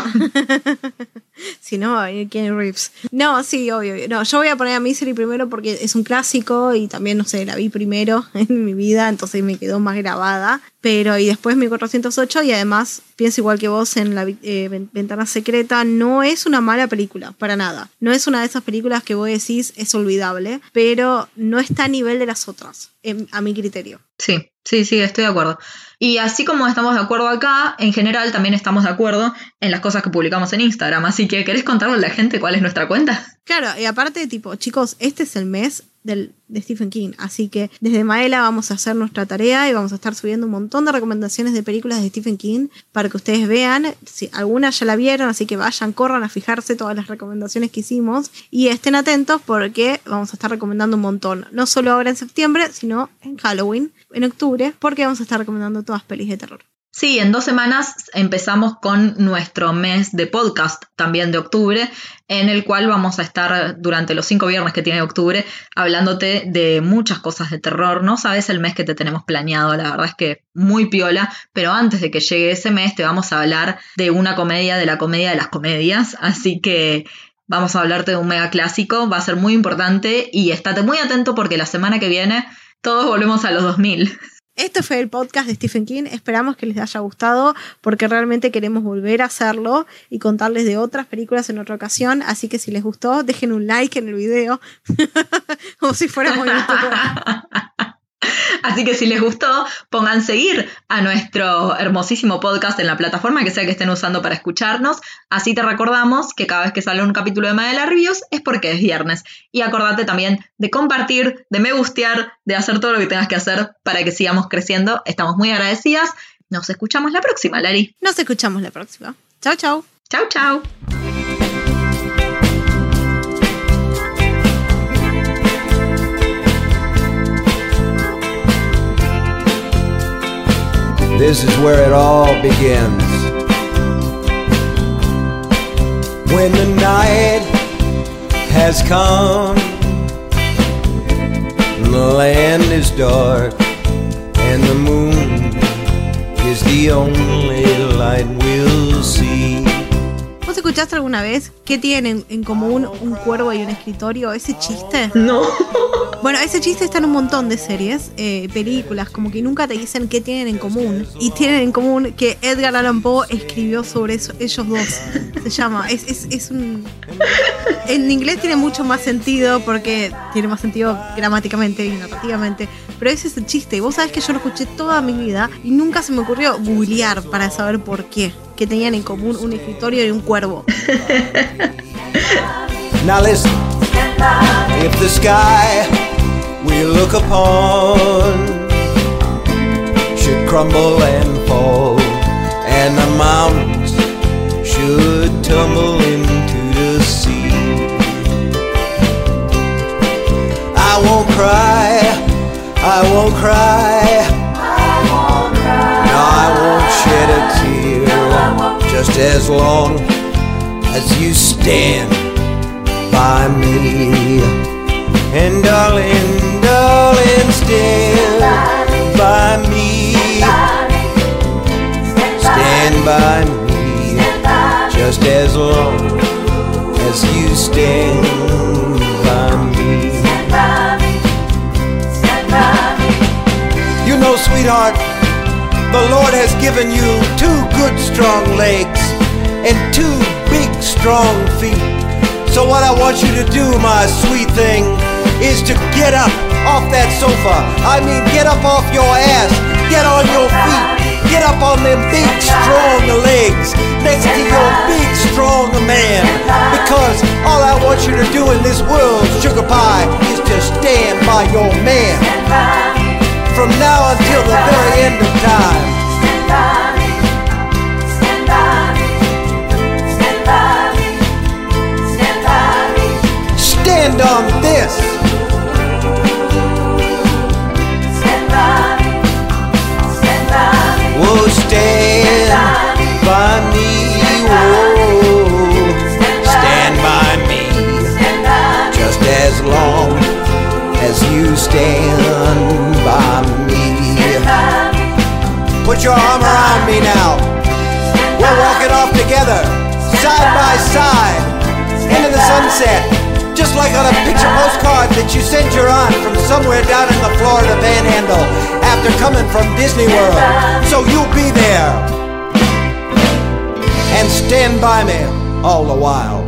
*laughs* si no, Kenny Reeves. No, sí, obvio. No, yo voy a poner a Misery primero porque es un clásico y también, no sé, la vi primero *laughs* en mi vida, entonces me quedó más grabada. Pero, y después 1408, y además pienso igual que vos en la eh, Ventana Secreta, no es una mala película, para nada. No es una de esas películas que vos decís es olvidable, pero no está a nivel de las otras, a mi criterio. Sí, sí, sí, estoy de acuerdo. Y así como estamos de acuerdo acá, en general también estamos de acuerdo en las cosas que publicamos en Instagram. Así que, ¿querés contarle a la gente cuál es nuestra cuenta? Claro, y aparte, tipo, chicos, este es el mes del, de Stephen King. Así que desde Maela vamos a hacer nuestra tarea y vamos a estar subiendo un montón de recomendaciones de películas de Stephen King para que ustedes vean. Si algunas ya la vieron, así que vayan, corran a fijarse todas las recomendaciones que hicimos y estén atentos porque vamos a estar recomendando un montón. No solo ahora en septiembre, sino en Halloween, en octubre, porque vamos a estar recomendando todas pelis de terror. Sí, en dos semanas empezamos con nuestro mes de podcast también de octubre, en el cual vamos a estar durante los cinco viernes que tiene octubre hablándote de muchas cosas de terror. No sabes el mes que te tenemos planeado, la verdad es que muy piola, pero antes de que llegue ese mes te vamos a hablar de una comedia de la comedia de las comedias, así que vamos a hablarte de un mega clásico, va a ser muy importante y estate muy atento porque la semana que viene todos volvemos a los 2000. Este fue el podcast de Stephen King. Esperamos que les haya gustado porque realmente queremos volver a hacerlo y contarles de otras películas en otra ocasión. Así que si les gustó, dejen un like en el video. *laughs* Como si fuéramos *laughs* YouTube. Así que si les gustó, pongan seguir a nuestro hermosísimo podcast en la plataforma que sea que estén usando para escucharnos. Así te recordamos que cada vez que sale un capítulo de Madela Reviews es porque es viernes. Y acordate también de compartir, de me gustear, de hacer todo lo que tengas que hacer para que sigamos creciendo. Estamos muy agradecidas. Nos escuchamos la próxima, Lari. Nos escuchamos la próxima. Chao, chao. Chao, chao. This is where it all begins. When the night has come, the land is dark, and the moon is the only light we'll see. ¿Vos escuchaste alguna vez qué tienen en común un cuervo y un escritorio? ¿Ese chiste? No. Bueno, ese chiste está en un montón de series, eh, películas, como que nunca te dicen qué tienen en común. Y tienen en común que Edgar Allan Poe escribió sobre eso, ellos dos. Se llama. Es, es, es un. En inglés tiene mucho más sentido porque tiene más sentido gramáticamente y narrativamente. Pero ese es el chiste. Y vos sabés que yo lo escuché toda mi vida y nunca se me ocurrió googlear para saber por qué. Que tenían en común un escritorio y un cuervo. *laughs* Now listen, if the sky we look upon should crumble and fall, and the mountains should tumble into the sea. I won't cry, I won't cry. No, I won't shed a tear, just as long as you stand by me. And darling, darling, stand by me. Stand by me. Just as long as you stand by me. You know, sweetheart, the Lord has given you two good strong legs and two big strong feet. So what I want you to do, my sweet thing, is to get up off that sofa. I mean, get up off your ass. Get on your feet. Get up on them big strong legs next to your big strong man. Because all I want you to do in this world, sugar pie, is to stand by your man. From now until the very end of time. Stand by me. Stand by me. Stand by me. Stand by me. Stand on this. Stand by me. Stand by me. Stand as you stand by me. Put your arm around me now. We're walking off together, side by side, into the sunset. Just like on a picture postcard that you sent your aunt from somewhere down in the Florida panhandle after coming from Disney World. So you'll be there. And stand by me all the while.